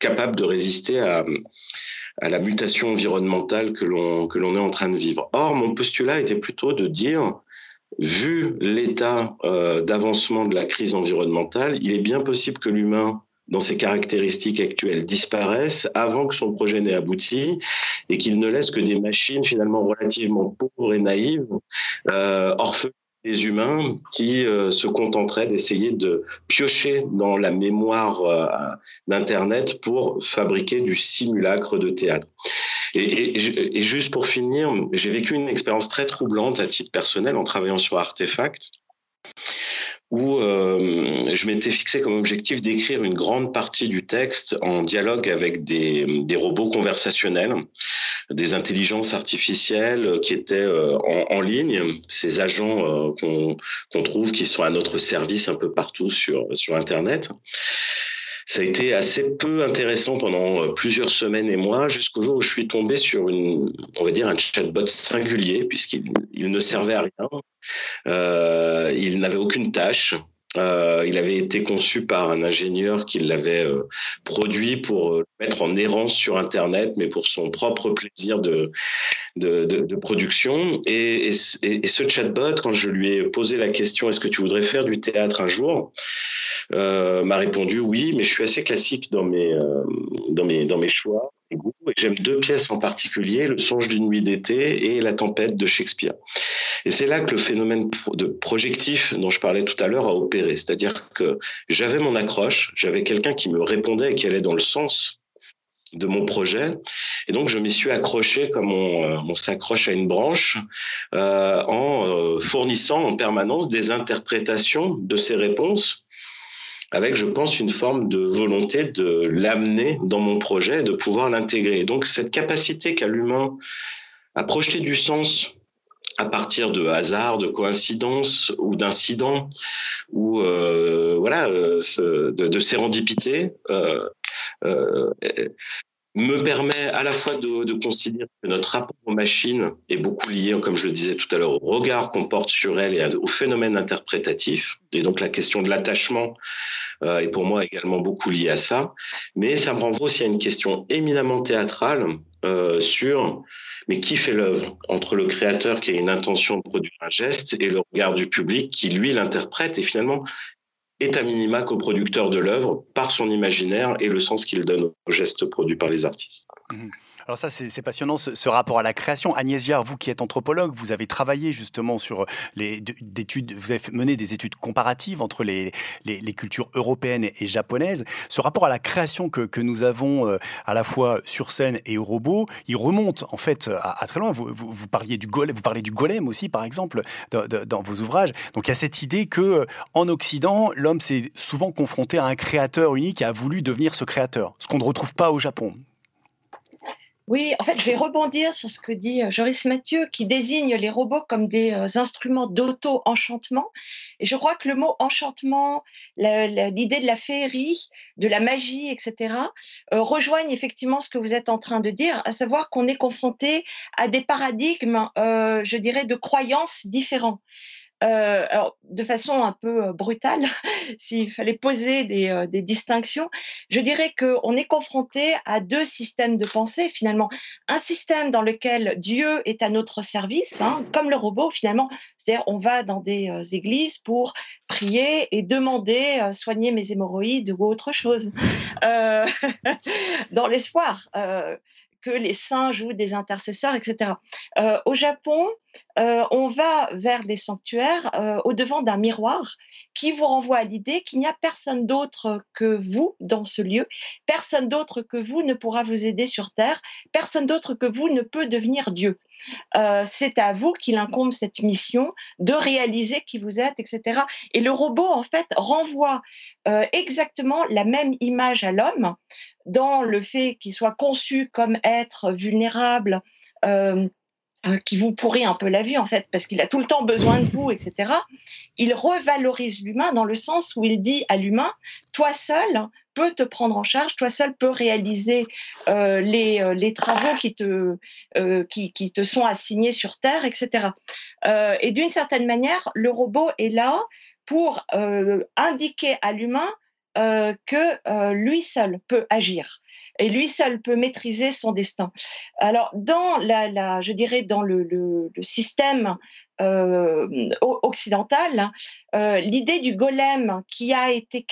capables de résister à à la mutation environnementale que l'on est en train de vivre. Or, mon postulat était plutôt de dire, vu l'état euh, d'avancement de la crise environnementale, il est bien possible que l'humain dans ses caractéristiques actuelles disparaisse avant que son projet n'ait abouti et qu'il ne laisse que des machines finalement relativement pauvres et naïves, euh, orphelines humains qui euh, se contenteraient d'essayer de piocher dans la mémoire euh, d'Internet pour fabriquer du simulacre de théâtre. Et juste pour finir, j'ai vécu une expérience très troublante à titre personnel en travaillant sur Artefact où euh, je m'étais fixé comme objectif d'écrire une grande partie du texte en dialogue avec des, des robots conversationnels, des intelligences artificielles qui étaient euh, en, ligne, ces agents euh, qu'on qu trouve qui sont à notre service un peu partout sur, sur Internet. Ça a été assez peu intéressant pendant euh, plusieurs semaines et mois, jusqu'au jour où je suis tombé sur une, on va dire, un chatbot singulier, puisqu'il il ne servait à rien. Euh, il n'avait aucune tâche. Euh, il avait été conçu par un ingénieur qui l'avait euh, produit pour euh, mettre en errance sur Internet, mais pour son propre plaisir de, de, production. Et, ce chatbot, quand je lui ai posé la question, est-ce que tu voudrais faire du théâtre un jour m'a répondu oui, mais je suis assez classique dans mes, dans mes, dans mes choix. J'aime deux pièces en particulier, Le songe d'une nuit d'été et La tempête de Shakespeare. Et c'est là que le phénomène de projectif dont je parlais tout à l'heure a opéré. C'est-à-dire que j'avais mon accroche, j'avais quelqu'un qui me répondait et qui allait dans le sens de mon projet. Et donc, je m'y suis accroché comme on, euh, s'accroche à une branche euh, en euh, fournissant en permanence des interprétations de ces réponses avec, je pense, une forme de volonté de l'amener dans mon projet, de pouvoir l'intégrer. Donc, cette capacité qu'a l'humain à projeter du sens à partir de hasard, de coïncidence ou d'incidents ou euh, voilà euh, de, de sérendipité, euh, me permet à la fois de, considérer que notre rapport aux machines est beaucoup lié, comme je le disais tout à l'heure, au regard qu'on porte sur elles et au phénomène interprétatif. Et donc la question de l'attachement euh, est pour moi également beaucoup liée à ça. Mais ça me renvoie aussi à une question éminemment théâtrale euh, sur mais qui fait l'œuvre entre le créateur qui a une intention de produire un geste et le regard du public qui lui l'interprète et finalement est à minima coproducteur de l'œuvre par son imaginaire et le sens qu'il donne aux gestes produits par les artistes. Mmh. Alors ça, c'est passionnant, ce, rapport à la création. Agnès Giard, vous qui êtes anthropologue, vous avez travaillé justement sur les études, vous avez mené des études comparatives entre les, cultures européennes et, japonaises. Ce rapport à la création que, nous avons euh, à la fois sur scène et au robot, il remonte en fait à, très loin. Vous, parliez du golem, vous parlez du golem aussi, par exemple, dans, vos ouvrages. Donc il y a cette idée que en Occident, l'homme s'est souvent confronté à un créateur unique et a voulu devenir ce créateur, ce qu'on ne retrouve pas au Japon. Oui, en fait, je vais rebondir sur ce que dit euh, Joris Mathieu, qui désigne les robots comme des euh, instruments d'auto-enchantement. Et je crois que le mot enchantement, l'idée de la féerie, de la magie, etc., euh, rejoignent effectivement ce que vous êtes en train de dire, à savoir qu'on est confronté à des paradigmes, je dirais, de croyances différents. Euh, alors, de façon un peu euh, brutale, <laughs> s'il fallait poser des, euh, des distinctions, je dirais qu'on est confronté à deux systèmes de pensée finalement. Un système dans lequel Dieu est à notre service, hein, comme le robot finalement, c'est-à-dire on va dans des églises pour prier et demander soigner mes hémorroïdes ou autre chose, <laughs> dans l'espoir que les saints jouent des intercesseurs, etc. Euh, au Japon, euh, on va vers les sanctuaires euh, au devant d'un miroir qui vous renvoie à l'idée qu'il n'y a personne d'autre que vous dans ce lieu, personne d'autre que vous ne pourra vous aider sur Terre, personne d'autre que vous ne peut devenir Dieu. C'est à vous qu'il incombe cette mission de réaliser qui vous êtes, etc. Et le robot, en fait, renvoie exactement la même image à l'homme dans le fait qu'il soit conçu comme être vulnérable, euh, euh, qui vous pourrit un peu la vie en fait, parce qu'il a tout le temps besoin de vous, etc. Il revalorise l'humain dans le sens où il dit à l'humain, toi seul peux te prendre en charge, toi seul peux réaliser euh, les, les, travaux qui te, qui, qui, te sont assignés sur Terre, etc. et d'une certaine manière, le robot est là pour indiquer à l'humain euh, que euh, lui seul peut agir et lui seul peut maîtriser son destin. Alors, dans la, je dirais dans le, système euh, occidental, l'idée du golem qui a été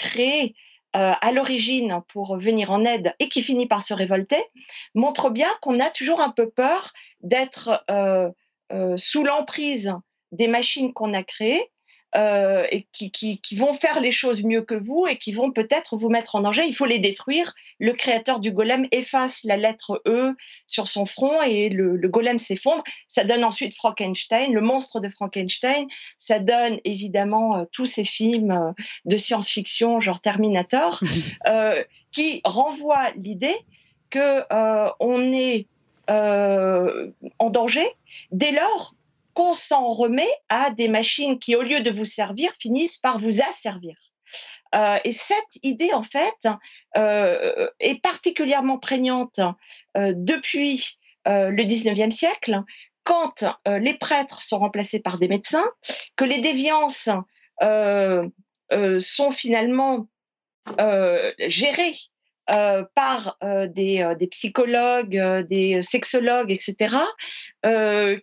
créé à l'origine pour venir en aide et qui finit par se révolter, montre bien qu'on a toujours un peu peur d'être sous l'emprise des machines qu'on a créées euh, et qui, qui, vont faire les choses mieux que vous et qui vont peut-être vous mettre en danger. Il faut les détruire. Le créateur du golem efface la lettre E sur son front et le, golem s'effondre. Ça donne ensuite Frankenstein, le monstre de Frankenstein. Ça donne évidemment euh, tous ces films euh, de science-fiction, genre Terminator, <laughs> qui renvoient l'idée que on est en danger dès lors qu'on s'en remet à des machines qui, au lieu de vous servir, finissent par vous asservir. Euh, et cette idée, en fait, euh, est particulièrement prégnante euh, depuis le 19e siècle, quand les prêtres sont remplacés par des médecins, que les déviances sont finalement gérées euh, par euh, des, euh, des, psychologues, des sexologues, etc.,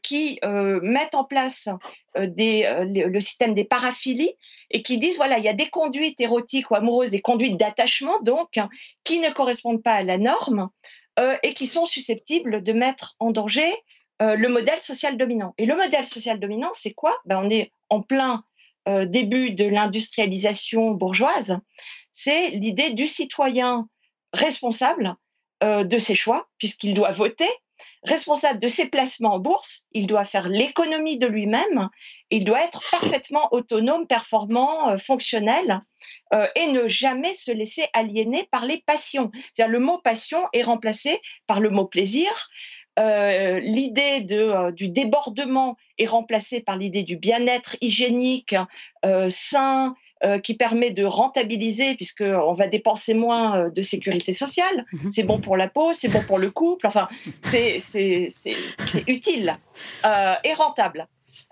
qui mettent en place le, système des paraphilies et qui disent voilà, il y a des conduites érotiques ou amoureuses, des conduites d'attachement, donc, qui ne correspondent pas à la norme et qui sont susceptibles de mettre en danger le modèle social dominant. Et le modèle social dominant, c'est quoi? Ben, On est en plein début de l'industrialisation bourgeoise. C'est l'idée du citoyen responsable euh, de ses choix, puisqu'il doit voter, responsable de ses placements en bourse, il doit faire l'économie de lui-même, il doit être parfaitement autonome, performant, euh, fonctionnel, euh, et ne jamais se laisser aliéner par les passions. C'est-à-dire le mot passion est remplacé par le mot plaisir, l'idée du débordement est remplacée par l'idée du bien-être hygiénique, sain, qui permet de rentabiliser, puisqu'on va dépenser moins de sécurité sociale. Mmh c'est bon pour la peau, c'est bon pour le couple, enfin, c'est utile et rentable.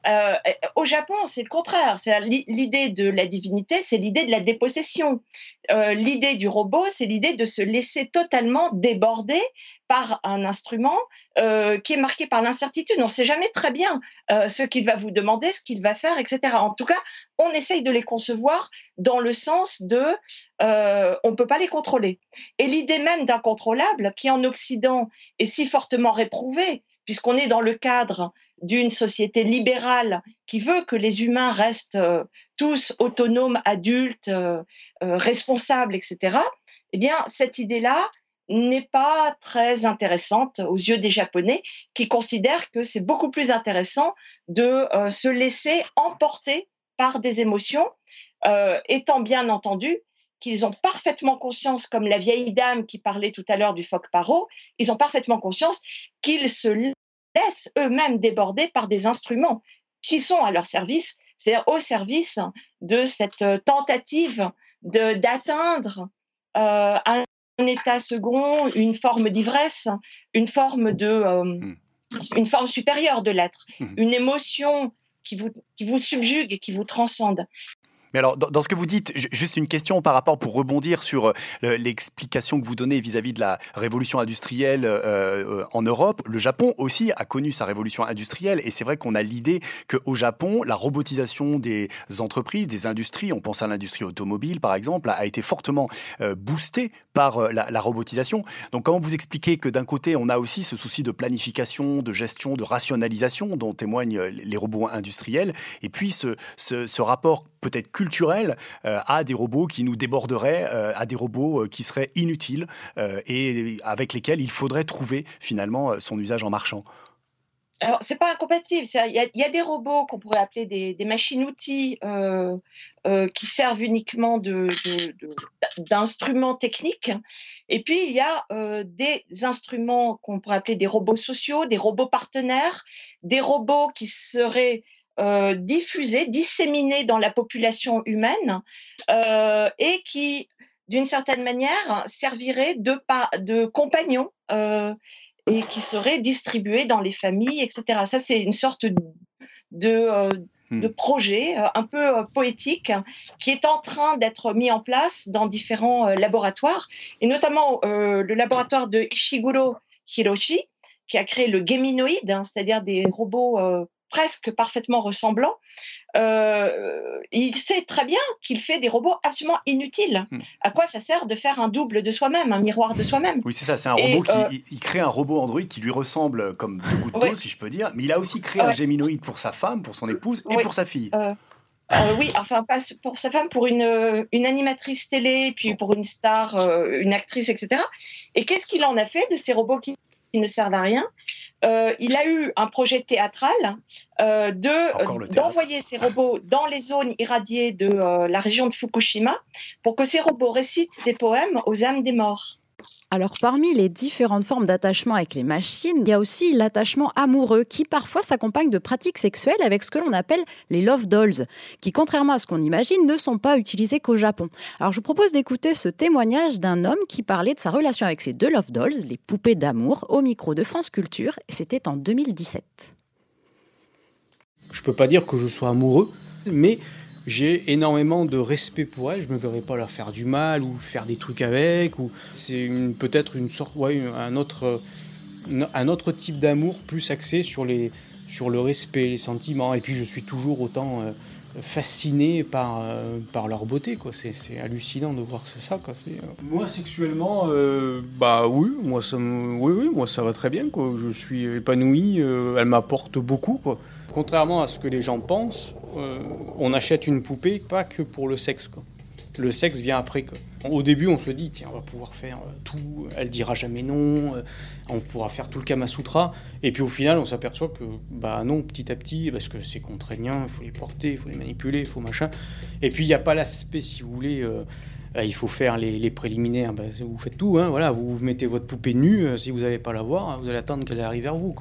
Euh, au Japon, c'est le contraire. L'idée de la divinité, c'est l'idée de la dépossession. Euh, l'idée du robot, c'est l'idée de se laisser totalement déborder par un instrument euh, qui est marqué par l'incertitude. On ne sait jamais très bien ce qu'il va vous demander, ce qu'il va faire, etc. En tout cas, on essaye de les concevoir dans le sens de on ne peut pas les contrôler. Et l'idée même d'incontrôlable, qui en Occident est si fortement réprouvée, puisqu'on est dans le cadre d'une société libérale qui veut que les humains restent euh, tous autonomes, adultes, euh, euh, responsables, etc., eh bien, cette idée-là n'est pas très intéressante aux yeux des Japonais, qui considèrent que c'est beaucoup plus intéressant de se laisser emporter par des émotions, étant bien entendu qu'ils ont parfaitement conscience, comme la vieille dame qui parlait tout à l'heure du phoque paro, ils ont parfaitement conscience qu'ils se laissent eux-mêmes déborder par des instruments qui sont à leur service, c'est-à-dire au service de cette euh, tentative d'atteindre euh, un, état second, une forme d'ivresse, une forme de, euh, mmh. une forme supérieure de l'être, mmh. une émotion qui vous, qui vous subjugue et qui vous transcende. Mais alors, dans, ce que vous dites, juste une question par rapport pour rebondir sur euh, l'explication que vous donnez vis-à-vis de la révolution industrielle euh, euh, en Europe. Le Japon aussi a connu sa révolution industrielle et c'est vrai qu'on a l'idée qu'au Japon, la robotisation des entreprises, des industries, on pense à l'industrie automobile par exemple, a été fortement boostée par la, robotisation. Donc, comment vous expliquez que d'un côté, on a aussi ce souci de planification, de gestion, de rationalisation dont témoignent les robots industriels, et puis ce, ce rapport peut-être culturel euh, à des robots qui nous déborderaient, euh, à des robots euh, qui seraient inutiles et avec lesquels il faudrait trouver finalement son usage en marchant alors, c'est pas incompatible. Il y, a des robots qu'on pourrait appeler des, machines-outils qui servent uniquement d'instruments techniques. Et puis, il y a des instruments qu'on pourrait appeler des robots sociaux, des robots partenaires, des robots qui seraient euh, diffusés, disséminés dans la population humaine euh, et qui, d'une certaine manière, serviraient de, de compagnons euh, et qui seraient distribués dans les familles, etc. Ça, c'est une sorte de, de hmm. projet un peu poétique qui est en train d'être mis en place dans différents laboratoires, et notamment le laboratoire de Ishiguro Hiroshi, qui a créé le Geminoid, hein, c'est-à-dire des robots presque parfaitement ressemblant, euh, il sait très bien qu'il fait des robots absolument inutiles. Hmm. À quoi ça sert de faire un double de soi-même, un miroir de soi-même? Oui, c'est ça, c'est un robot qui euh, il, crée un robot Android qui lui ressemble comme deux gouttes d'eau, si je peux dire, mais il a aussi créé un géminoïde pour sa femme, pour son épouse et pour sa fille. Euh, oui, enfin pas pour sa femme, pour une, une animatrice télé, puis pour une star, une actrice, etc. Et qu'est-ce qu'il en a fait de ces robots qui qui ne servent à rien. Euh, il a eu un projet théâtral euh, de d'envoyer ces robots dans les zones irradiées de euh, la région de Fukushima pour que ces robots récitent des poèmes aux âmes des morts. Alors parmi les différentes formes d'attachement avec les machines, il y a aussi l'attachement amoureux qui parfois s'accompagne de pratiques sexuelles avec ce que l'on appelle les love dolls, qui contrairement à ce qu'on imagine ne sont pas utilisés qu'au Japon. Alors je vous propose d'écouter ce témoignage d'un homme qui parlait de sa relation avec ces deux love dolls, les poupées d'amour, au micro de France Culture, et c'était en 2017. Je peux pas dire que je sois amoureux, mais j'ai énormément de respect pour elles. Je me verrais pas leur faire du mal ou faire des trucs avec. Ou c'est peut-être une sorte, ouais, un autre, un autre type d'amour plus axé sur les, sur le respect, les sentiments. Et puis je suis toujours autant euh, fasciné par, euh, par leur beauté. Quoi. C'est, hallucinant de voir ça. Quoi. Euh, moi sexuellement, bah oui, moi ça, oui, oui, moi ça va très bien. Quoi. Je suis épanoui. elle m'apporte beaucoup. Quoi. Contrairement à ce que les gens pensent, euh, on achète une poupée pas que pour le sexe. Le sexe vient après. Au début, on se dit, tiens, on va pouvoir faire euh, tout, elle dira jamais non, euh, on pourra faire tout le Kama Sutra. Et puis au final, on s'aperçoit que, bah non, petit à petit, parce que c'est contraignant, il faut les porter, il faut les manipuler, il faut machin. Et puis il n'y a pas l'aspect, si vous voulez, euh, il faut faire les, préliminaires. Ben, vous faites tout, hein, voilà, vous mettez votre poupée nue. Euh, si vous n'allez pas la voir, vous allez attendre qu'elle arrive vers vous.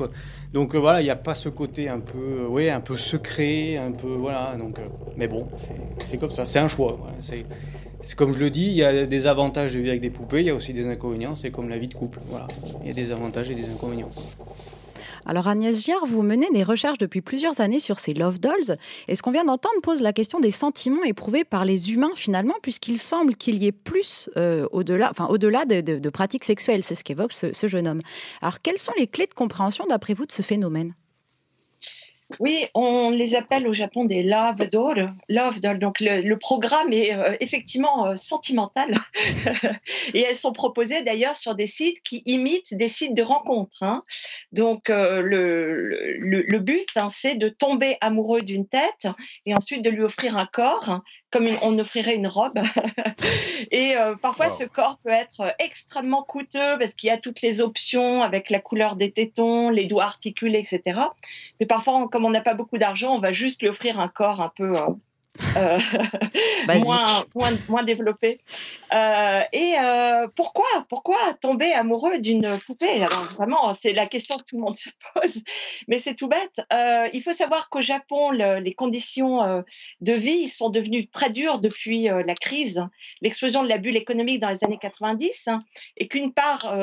Donc voilà, il n'y a pas ce côté un peu, ouais, un peu secret, un peu voilà. Donc, mais bon, c'est comme ça, c'est un choix. c'est comme je le dis, il y a des avantages de vivre avec des poupées, il y a aussi des inconvénients. C'est comme la vie de couple. Il y a des avantages et des inconvénients. Alors Agnès Giard, vous menez des recherches depuis plusieurs années sur ces love dolls. Et ce qu'on vient d'entendre pose la question des sentiments éprouvés par les humains finalement, puisqu'il semble qu'il y ait plus euh, au-delà, enfin au-delà de, pratiques sexuelles? C'est ce qu'évoque ce jeune homme. Alors quelles sont les clés de compréhension d'après vous de ce phénomène? Oui, on les appelle au Japon des love dolls. Love Donc le, programme est euh, effectivement euh, sentimental <laughs> et elles sont proposées d'ailleurs sur des sites qui imitent des sites de rencontres. Hein. Donc euh, le, but, hein, c'est de tomber amoureux d'une tête et ensuite de lui offrir un corps comme on offrirait une robe. <laughs> et parfois ce corps peut être extrêmement coûteux parce qu'il y a toutes les options avec la couleur des tétons, les doigts articulés, etc. Mais parfois, on comme on n'a pas beaucoup d'argent, on va juste lui offrir un corps un peu euh, <laughs> euh, moins, moins, développé. Euh, et euh, pourquoi, pourquoi tomber amoureux d'une poupée? Alors vraiment, c'est la question que tout le monde se pose, mais c'est tout bête. il faut savoir qu'au Japon, les conditions de vie sont devenues très dures depuis la crise, l'explosion de la bulle économique dans les années 90, hein, et qu'une part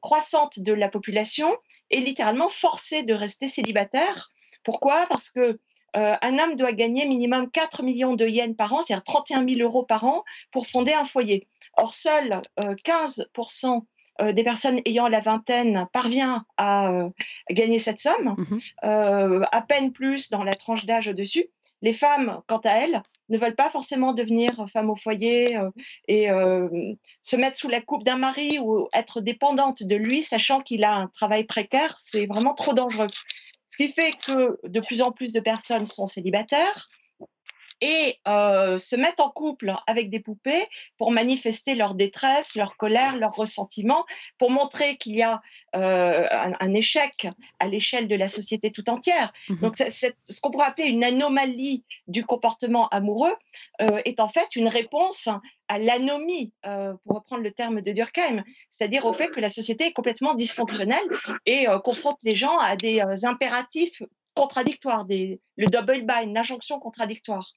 croissante de la population est littéralement forcée de rester célibataire. Pourquoi? Parce que un homme doit gagner minimum 4 millions de yens par an, c'est-à-dire 31 000 euros par an, pour fonder un foyer. Or, seuls 15% euh, euh, des personnes ayant la vingtaine parvient à gagner cette somme, mhm. à peine plus dans la tranche d'âge au-dessus. Les femmes, quant à elles, ne veulent pas forcément devenir femme au foyer et se mettre sous la coupe d'un mari ou être dépendante de lui, sachant qu'il a un travail précaire, c'est vraiment trop dangereux. Ce qui fait que de plus en plus de personnes sont célibataires et euh, se mettent en couple avec des poupées pour manifester leur détresse, leur colère, leur ressentiment, pour montrer qu'il y a euh, un, échec à l'échelle de la société tout entière. Mmh Donc, ce qu'on pourrait appeler une anomalie du comportement amoureux euh, est en fait une réponse à l'anomie, euh, pour reprendre le terme de Durkheim, c'est-à-dire au fait que la société est complètement dysfonctionnelle et euh, confronte les gens à des euh, impératifs contradictoires, des, le double bind, l'injonction contradictoire.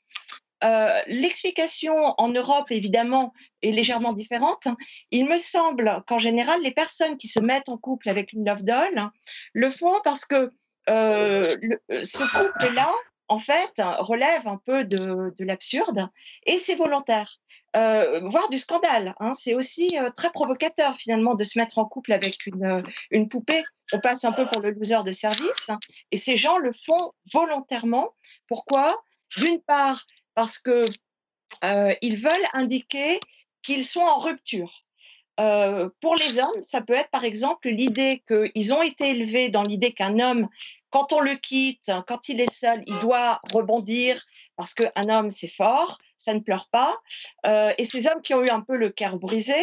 L'explication en Europe, évidemment, est légèrement différente. Il me semble qu'en général, les personnes qui se mettent en couple avec une love doll le font parce que ce couple-là en fait, relève un peu de, l'absurde et c'est volontaire, euh, voire du scandale. Hein. C'est aussi euh, très provocateur finalement de se mettre en couple avec une, euh, une, poupée. On passe un peu pour le loser de service et ces gens le font volontairement. Pourquoi? D'une part, parce que ils veulent indiquer qu'ils sont en rupture. Euh, pour les hommes, ça peut être par exemple l'idée qu'ils ont été élevés dans l'idée qu'un homme, quand on le quitte, quand il est seul, il doit rebondir parce qu'un homme, c'est fort, ça ne pleure pas. Euh, et ces hommes qui ont eu un peu le cœur brisé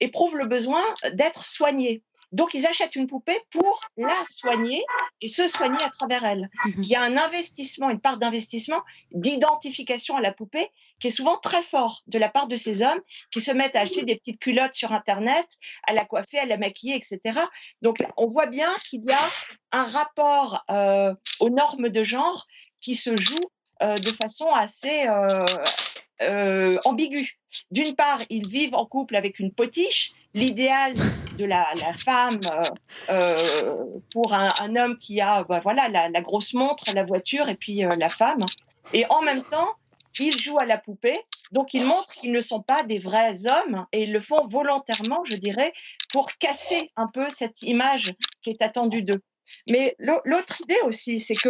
éprouvent le besoin d'être soignés. Donc, ils achètent une poupée pour la soigner et se soigner à travers elle. Mmh Il y a un investissement, une part d'investissement, d'identification à la poupée qui est souvent très fort de la part de ces hommes qui se mettent à acheter des petites culottes sur Internet, à la coiffer, à la maquiller, etc. Donc, on voit bien qu'il y a un rapport euh, aux normes de genre qui se joue de façon assez euh, euh, ambigu. D'une part, ils vivent en couple avec une potiche, l'idéal de la, femme pour un, homme qui a bah, voilà, la, grosse montre, la voiture et puis la femme. Et en même temps, ils jouent à la poupée, donc ils montrent qu'ils ne sont pas des vrais hommes et ils le font volontairement, je dirais, pour casser un peu cette image qui est attendue d'eux. Mais l'autre idée aussi, c'est que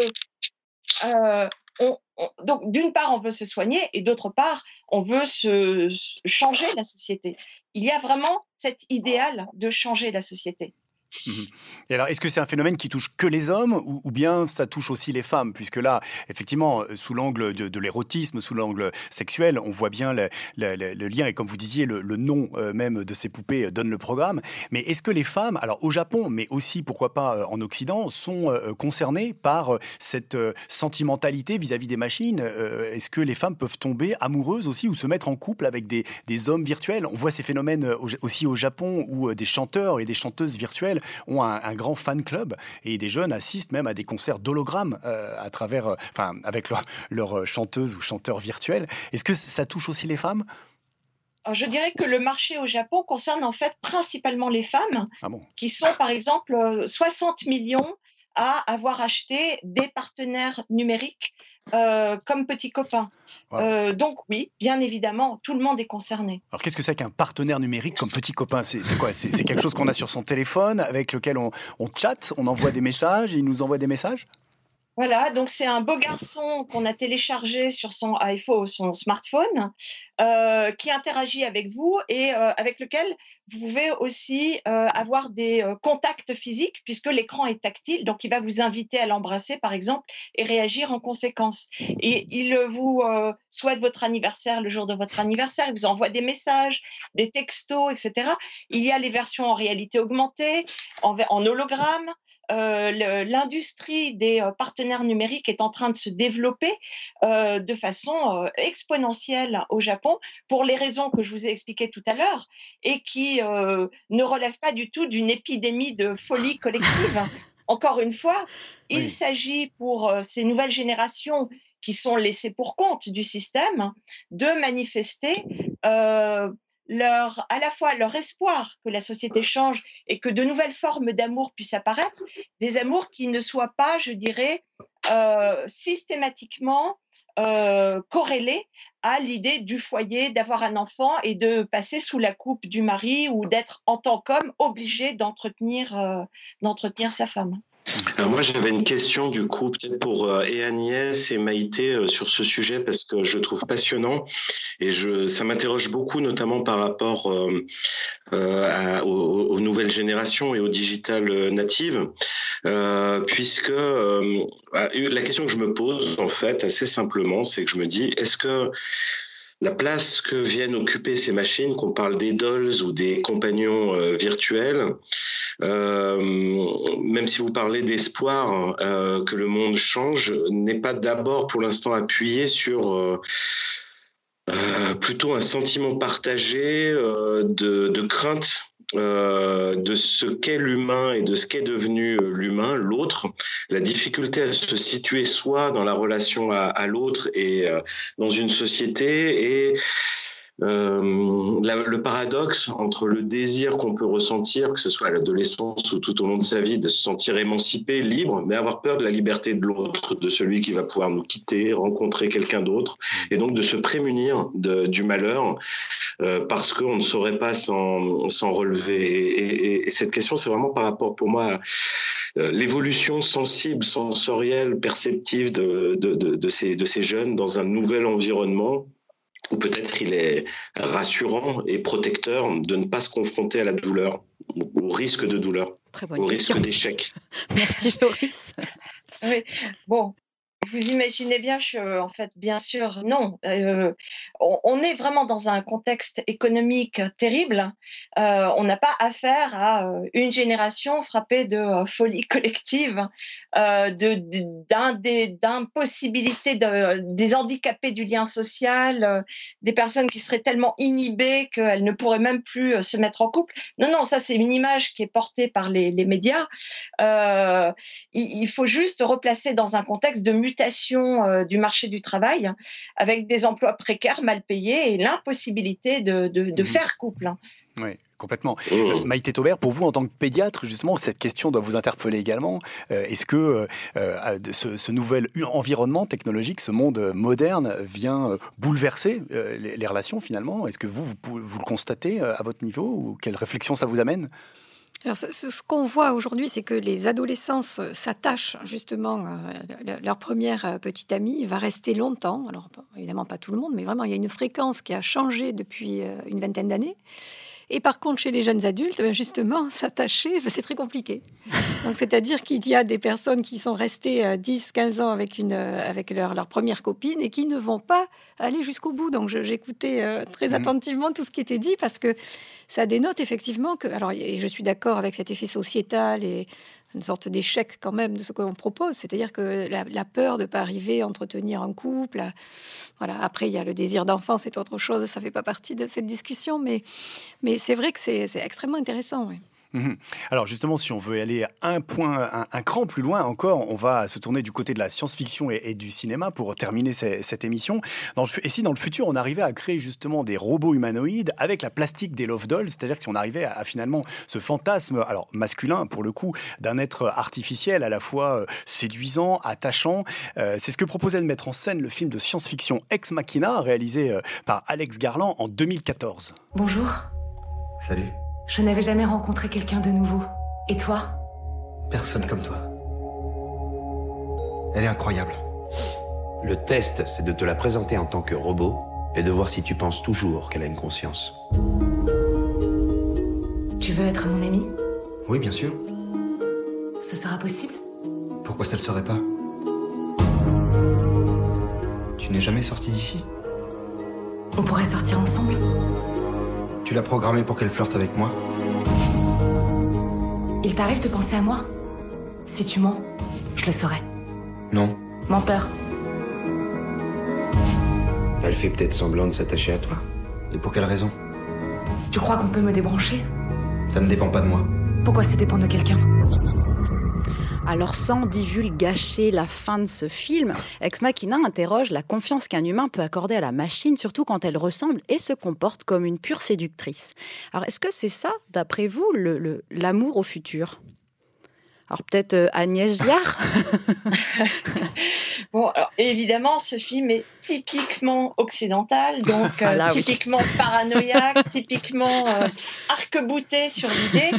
donc d'une part, on veut se soigner et d'autre part, on veut changer la société. Il y a vraiment cet idéal de changer la société. Mhm. Et alors, est-ce que c'est un phénomène qui touche que les hommes ou, bien ça touche aussi les femmes? Puisque là, effectivement, euh, sous l'angle de, l'érotisme, sous l'angle sexuel, on voit bien le, lien. Et comme vous disiez, le, nom euh, même de ces poupées euh, donne le programme. Mais est-ce que les femmes, alors au Japon, mais aussi pourquoi pas en Occident, sont concernées par cette sentimentalité vis-à-vis des machines? Est-ce que les femmes peuvent tomber amoureuses aussi ou se mettre en couple avec des hommes virtuels? On voit ces phénomènes aussi au Japon où des chanteurs et des chanteuses virtuelles ont un, grand fan club et des jeunes assistent même à des concerts d'hologrammes euh, à travers, euh, enfin, avec leur, leur chanteuse ou chanteur virtuel. Est-ce que ça touche aussi les femmes? Je dirais que le marché au Japon concerne en fait principalement les femmes, ah qui sont par exemple 60 euh, millions à avoir acheté des partenaires numériques euh, comme petits copains. Euh, donc oui, bien évidemment, tout le monde est concerné. Alors qu'est-ce que c'est qu'un partenaire numérique comme petit copain? C'est quoi? C'est quelque chose qu'on a sur son téléphone avec lequel on, on chatte, on envoie des messages, il nous envoie des messages? Voilà, donc c'est un beau garçon qu'on a téléchargé sur son iPhone, son smartphone, euh, qui interagit avec vous et euh, avec lequel vous pouvez aussi euh, avoir des contacts physiques puisque l'écran est tactile, donc il va vous inviter à l'embrasser par exemple et réagir en conséquence. Et il vous souhaite votre anniversaire le jour de votre anniversaire, il vous envoie des messages, des textos, etc. Il y a les versions en réalité augmentée, en, en hologramme. L'industrie des partenaires numérique est en train de se développer euh, de façon euh, exponentielle au Japon pour les raisons que je vous ai expliquées tout à l'heure et qui euh, ne relèvent pas du tout d'une épidémie de folie collective. <laughs> Encore une fois, il s'agit pour ces nouvelles générations qui sont laissées pour compte du système de manifester leur, à la fois leur espoir que la société change et que de nouvelles formes d'amour puissent apparaître, des amours qui ne soient pas, je dirais, euh, systématiquement euh, corrélés à l'idée du foyer, d'avoir un enfant et de passer sous la coupe du mari ou d'être en tant qu'homme obligé d'entretenir euh, sa femme. Alors moi j'avais une question du coup peut-être pour euh, et et Maïté euh, sur ce sujet parce que je trouve passionnant et je, ça m'interroge beaucoup notamment par rapport euh, aux, nouvelles générations et aux digitales natives puisque la question que je me pose en fait assez simplement c'est que je me dis est-ce que la place que viennent occuper ces machines, qu'on parle des dolls ou des compagnons euh, virtuels, euh, même si vous parlez d'espoir euh, que le monde change, n'est pas d'abord pour l'instant appuyé sur plutôt un sentiment partagé de, de crainte euh, de ce qu'est l'humain et de ce qu'est devenu euh, l'humain, l'autre, la difficulté à se situer soit dans la relation à, à l'autre et euh, dans une société et euh, le paradoxe entre le désir qu'on peut ressentir, que ce soit à l'adolescence ou tout au long de sa vie, de se sentir émancipé, libre, mais avoir peur de la liberté de l'autre, de celui qui va pouvoir nous quitter, rencontrer quelqu'un d'autre, et donc de se prémunir du malheur euh, parce qu'on ne saurait pas s'en relever. Et, et, cette question, c'est vraiment par rapport pour moi à euh, l'évolution sensible, sensorielle, perceptive de ces jeunes dans un nouvel environnement ou peut-être il est rassurant et protecteur de ne pas se confronter à la douleur, au risque de douleur, au risque d'échec. <laughs> Merci Joris. oui. Bon, vous imaginez bien, en fait, bien sûr, non. Euh, on, est vraiment dans un contexte économique terrible. Euh, on n'a pas affaire à euh, une génération frappée de folie collective, d'impossibilité de, des handicapés du lien social, des personnes qui seraient tellement inhibées qu'elles ne pourraient même plus se mettre en couple. Non, non, ça c'est une image qui est portée par les, médias. Il, il, faut juste replacer dans un contexte de mutation euh, du marché du travail avec des emplois précaires, mal payés et l'impossibilité de, de, mmh. faire couple. Hein. Oui, complètement. Mmh. Maïté Taubert, pour vous, en tant que pédiatre, justement, cette question doit vous interpeller également. Euh, est-ce que euh, ce, nouvel environnement technologique, ce monde moderne, vient bouleverser les, relations finalement? Est-ce que vous, vous, vous, le constatez à votre niveau ou quelle réflexion ça vous amène? Alors, ce, qu'on voit aujourd'hui, c'est que les adolescents s'attachent justement, euh, leur première euh, petite amie va rester longtemps. Alors, évidemment, pas tout le monde, mais vraiment, il y a une fréquence qui a changé depuis euh, une vingtaine d'années. Et par contre, chez les jeunes adultes, ben, justement, <laughs> s'attacher, ben, c'est très compliqué. Donc, c'est-à-dire qu'il y a des personnes qui sont restées 10, euh, 15 ans avec, une, euh, avec leur, leur, première copine et qui ne vont pas aller jusqu'au bout. Donc, j'écoutais euh, très mmh. attentivement tout ce qui était dit parce que ça dénote effectivement que. Alors, et je suis d'accord avec cet effet sociétal et une sorte d'échec quand même de ce qu'on propose. C'est-à-dire que la, peur de ne pas arriver à entretenir un couple, voilà. Après, il y a le désir d'enfant, c'est autre chose, ça ne fait pas partie de cette discussion, mais, mais c'est vrai que c'est extrêmement intéressant. Mhm. Alors justement, si on veut aller un point, un, cran plus loin encore, on va se tourner du côté de la science-fiction et, du cinéma pour terminer cette émission. et si dans le futur, on arrivait à créer justement des robots humanoïdes avec la plastique des Love Dolls, c'est-à-dire que si on arrivait à, finalement ce fantasme, alors masculin pour le coup, d'un être artificiel à la fois euh, séduisant, attachant, euh, c'est ce que proposait de mettre en scène le film de science-fiction Ex Machina, réalisé euh, par Alex Garland en 2014. Bonjour. Salut. Je n'avais jamais rencontré quelqu'un de nouveau. Et toi? Personne comme toi. Elle est incroyable. Le test, c'est de te la présenter en tant que robot et de voir si tu penses toujours qu'elle a une conscience. Tu veux être mon ami? Oui, bien sûr. Ce sera possible? Pourquoi ça le serait pas? Tu n'es jamais sorti d'ici? On pourrait sortir ensemble? Tu l'as programmée pour qu'elle flirte avec moi Il t'arrive de penser à moi Si tu mens, je le saurais. Non. Menteur. Elle fait peut-être semblant de s'attacher à toi. Et pour quelle raison? Tu crois qu'on peut me débrancher? Ça ne dépend pas de moi. Pourquoi ça dépend de quelqu'un? Alors sans divulgacher la fin de ce film, Ex Machina interroge la confiance qu'un humain peut accorder à la machine, surtout quand elle ressemble et se comporte comme une pure séductrice. Alors est-ce que c'est ça, d'après vous, l'amour au futur? Alors peut-être euh, Agnès Giard <laughs> Bon, alors, évidemment, ce film est typiquement occidental, donc euh, ah typiquement paranoïaque, <laughs> typiquement euh, arc-bouté sur l'idée.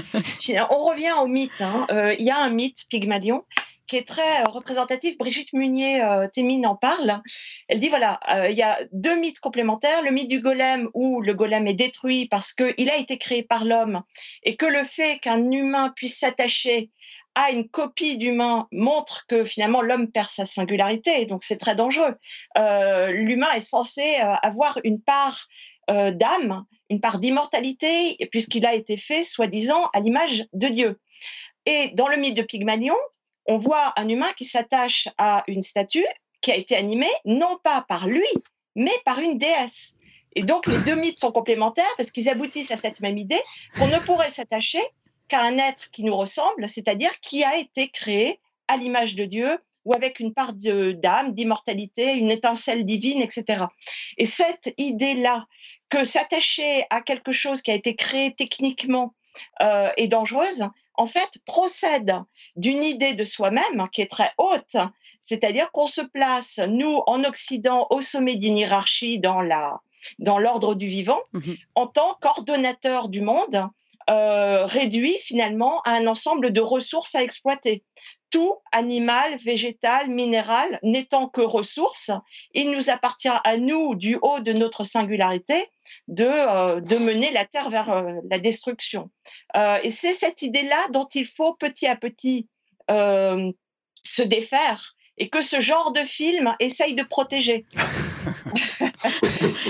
On revient au mythe. Hein. Il y a un mythe, Pygmalion, qui est très représentatif. Brigitte Munier-Témine en parle. Elle dit voilà, il y a deux mythes complémentaires. Le mythe du golem, où le golem est détruit parce qu'il a été créé par l'homme et que le fait qu'un humain puisse s'attacher à une copie d'humain montre que finalement l'homme perd sa singularité, donc c'est très dangereux. Euh, l'humain est censé euh, avoir une part euh, d'âme, une part d'immortalité, puisqu'il a été fait, soi-disant, à l'image de Dieu. Et dans le mythe de Pygmalion, on voit un humain qui s'attache à une statue qui a été animée non pas par lui, mais par une déesse. Et donc les deux mythes sont complémentaires parce qu'ils aboutissent à cette même idée qu'on ne pourrait s'attacher qu'à un être qui nous ressemble, c'est-à-dire qui a été créé à l'image de Dieu ou avec une part d'âme, d'immortalité, une étincelle divine, etc. Et cette idée-là, que s'attacher à quelque chose qui a été créé techniquement euh, est dangereuse, en fait, procède d'une idée de soi-même qui est très haute, c'est-à-dire qu'on se place, nous, en Occident, au sommet d'une hiérarchie dans la dans l'ordre du vivant, mmh en tant qu'ordonnateur du monde, euh, réduit finalement à un ensemble de ressources à exploiter. Tout animal, végétal, minéral n'étant que ressources, il nous appartient à nous, du haut de notre singularité, de, euh, de mener la Terre vers euh, la destruction. et c'est cette idée-là dont il faut petit à petit se défaire et que ce genre de film essaye de protéger. <laughs>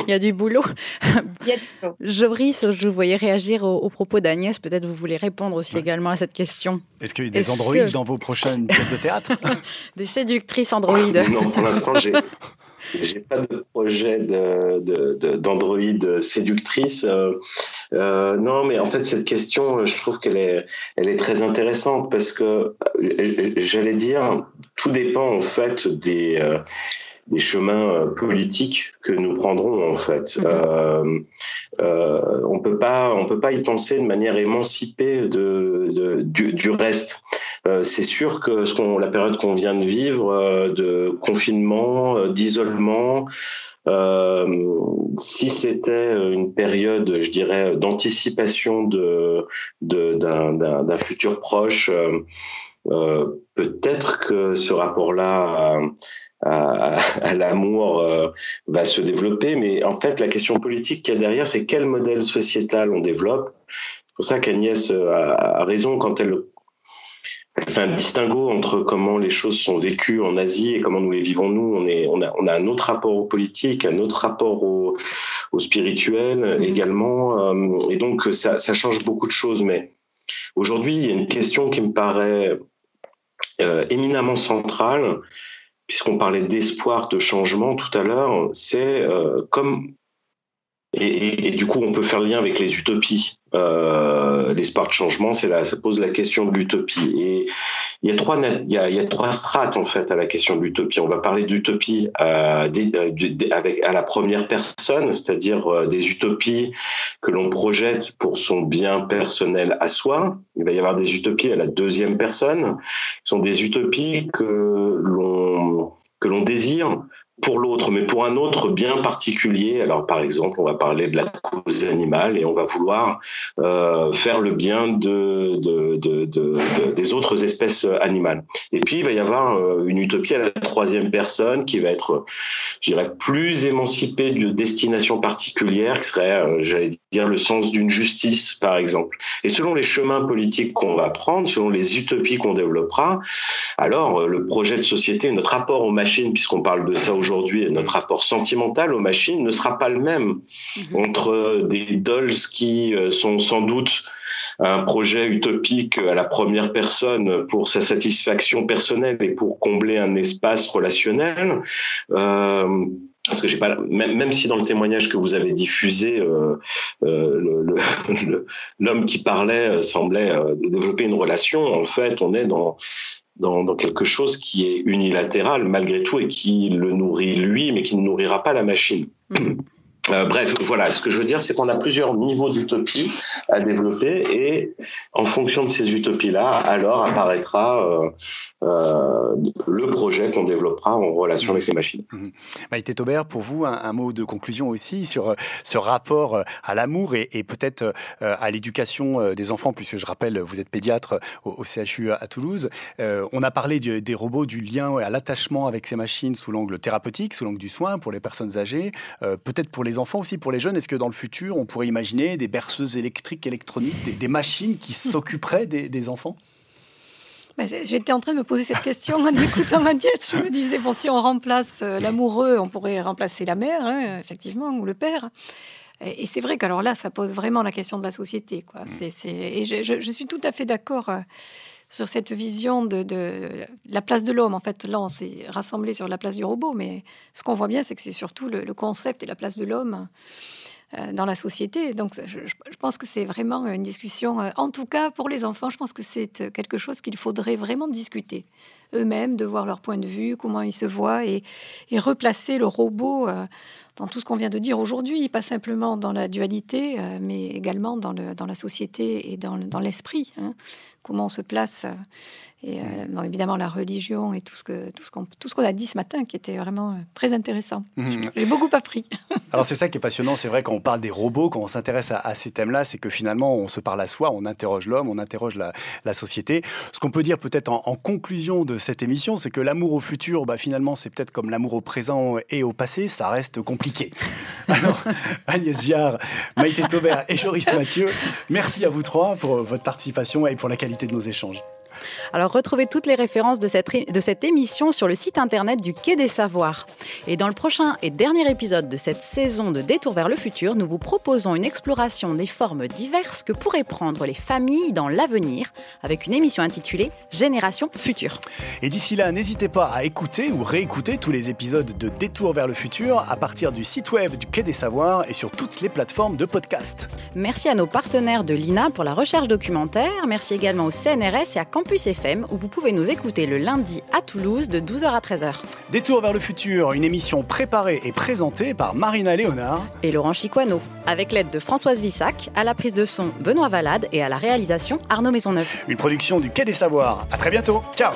Il y a du boulot. Il y a du boulot. Joris, je vous voyais réagir aux, propos d'Agnès. Peut-être vous voulez répondre aussi également à cette question. Est-ce qu'il y a des androïdes dans vos prochaines pièces de théâtre <laughs> Des séductrices androïdes Non, pour l'instant, j'ai. J'ai pas de projet d'Android de, séductrice. Euh, euh, non, mais en fait, cette question, je trouve qu'elle est, elle est très intéressante parce que, euh, j'allais dire, tout dépend en fait des, des chemins euh, politiques que nous prendrons en fait. Mhm. Euh, euh, on peut pas, on peut pas y penser de manière émancipée de, du, reste. c'est sûr que ce qu'on, la période qu'on vient de vivre, de confinement, d'isolement. si c'était une période, je dirais, d'anticipation de, d'un, futur proche, peut-être que ce rapport-là à, l'amour euh, va se développer. Mais en fait, la question politique qu'il y a derrière, c'est quel modèle sociétal on développe. C'est pour ça qu'Agnès euh, a, raison quand elle, fait un distinguo entre comment les choses sont vécues en Asie et comment nous les vivons nous. On, est, on, a, on a un autre rapport au politique, un autre rapport au, au spirituel mmh. également. Euh, et donc, ça, ça change beaucoup de choses. Mais aujourd'hui, il y a une question qui me paraît éminemment centrale puisqu'on parlait d'espoir, de changement tout à l'heure, c'est euh, comme et, du coup, on peut faire le lien avec les utopies. Euh, l'espoir de changement, c'est là, ça pose la question de l'utopie. Et il y a trois, il y a, trois strates en fait à la question de l'utopie. On va parler d'utopie euh, avec à la première personne, c'est-à-dire euh, des utopies que l'on projette pour son bien personnel à soi. Il va y avoir des utopies à la deuxième personne, qui sont des utopies que l'on que l'on désire pour l'autre, mais pour un autre bien particulier. Alors, par exemple, on va parler de la cause animale et on va vouloir euh, faire le bien de, de, de, des autres espèces animales. Et puis, il va y avoir euh, une utopie à la troisième personne qui va être, je dirais, plus émancipée de destination particulière, qui serait, euh, j'allais dire, le sens d'une justice, par exemple. Et selon les chemins politiques qu'on va prendre, selon les utopies qu'on développera, alors le projet de société, notre rapport aux machines, puisqu'on parle de ça aujourd'hui, aujourd'hui, notre rapport sentimental aux machines ne sera pas le même mhm. entre des dolls qui euh, sont sans doute un projet utopique à la première personne pour sa satisfaction personnelle et pour combler un espace relationnel. Euh, parce que j'ai pas même, même, si dans le témoignage que vous avez diffusé, euh, <laughs> l'homme qui parlait semblait développer une relation, en fait, on est dans dans, quelque chose qui est unilatéral malgré tout et qui le nourrit lui, mais qui ne nourrira pas la machine. Mm. Euh, bref, voilà, ce que je veux dire, c'est qu'on a plusieurs niveaux d'utopie à développer et en fonction de ces utopies-là, alors apparaîtra euh, euh, le projet qu'on développera en relation avec les machines. Mmh. Maïté Taubert, pour vous, un, mot de conclusion aussi sur ce rapport à l'amour et, peut-être à l'éducation des enfants, puisque je rappelle, vous êtes pédiatre au, CHU à Toulouse. on a parlé des robots, du lien à l'attachement avec ces machines sous l'angle thérapeutique, sous l'angle du soin pour les personnes âgées, peut-être pour les les enfants aussi, pour les jeunes Est-ce que dans le futur, on pourrait imaginer des berceuses électriques, électroniques, des, machines qui <laughs> s'occuperaient des, enfants? J'étais en train de me poser cette question en écoutant ma diète. Je me disais, bon, si on remplace euh, l'amoureux, on pourrait remplacer la mère, hein, effectivement, ou le père. Et c'est vrai qu'alors là, ça pose vraiment la question de la société. Quoi. Mmh. Et je, suis tout à fait d'accord euh, sur cette vision de, la place de l'homme. En fait, là, on s'est rassemblé sur la place du robot, mais ce qu'on voit bien, c'est que c'est surtout le, concept et la place de l'homme euh, dans la société. Donc, je, pense que c'est vraiment une discussion, euh, en tout cas pour les enfants, je pense que c'est quelque chose qu'il faudrait vraiment discuter eux-mêmes, de voir leur point de vue, comment ils se voient, et, replacer le robot euh, dans tout ce qu'on vient de dire aujourd'hui, pas simplement dans la dualité, mais également dans, le, dans la société et dans, l'esprit. Hein comment on se place. Euh, et euh, évidemment, la religion et tout ce que tout ce qu'on tout ce qu'on a dit ce matin, qui était vraiment euh, très intéressant. Mhm. J'ai beaucoup appris. <laughs> Alors c'est ça qui est passionnant. C'est vrai quand on parle des robots, quand on s'intéresse à, ces thèmes-là, c'est que finalement on se parle à soi, on interroge l'homme, on interroge la, société. Ce qu'on peut dire peut-être en, conclusion de cette émission, c'est que l'amour au futur, bah, finalement, c'est peut-être comme l'amour au présent et au passé, ça reste compliqué. Alors Agnès Giard, Maïté Taubert et Joris Mathieu, merci à vous trois pour votre participation et pour la qualité de nos échanges. Alors retrouvez toutes les références de cette, de cette émission sur le site internet du Quai des Savoirs. Et dans le prochain et dernier épisode de cette saison de Détour vers le futur, nous vous proposons une exploration des formes diverses que pourraient prendre les familles dans l'avenir avec une émission intitulée Génération Future. Et d'ici là, n'hésitez pas à écouter ou réécouter tous les épisodes de Détour vers le futur à partir du site web du Quai des Savoirs et sur toutes les plateformes de podcast. Merci à nos partenaires de l'INA pour la recherche documentaire. Merci également au CNRS et à Campus FM où vous pouvez nous écouter le lundi à Toulouse de 12h à 13h. Détour vers le futur, une émission préparée et présentée par Marina Léonard et Laurent Chiquano, avec l'aide de Françoise Vissac, à la prise de son Benoît Valade et à la réalisation Arnaud Maisonneuve. Une production du Quai des Savoirs. À très bientôt. Ciao.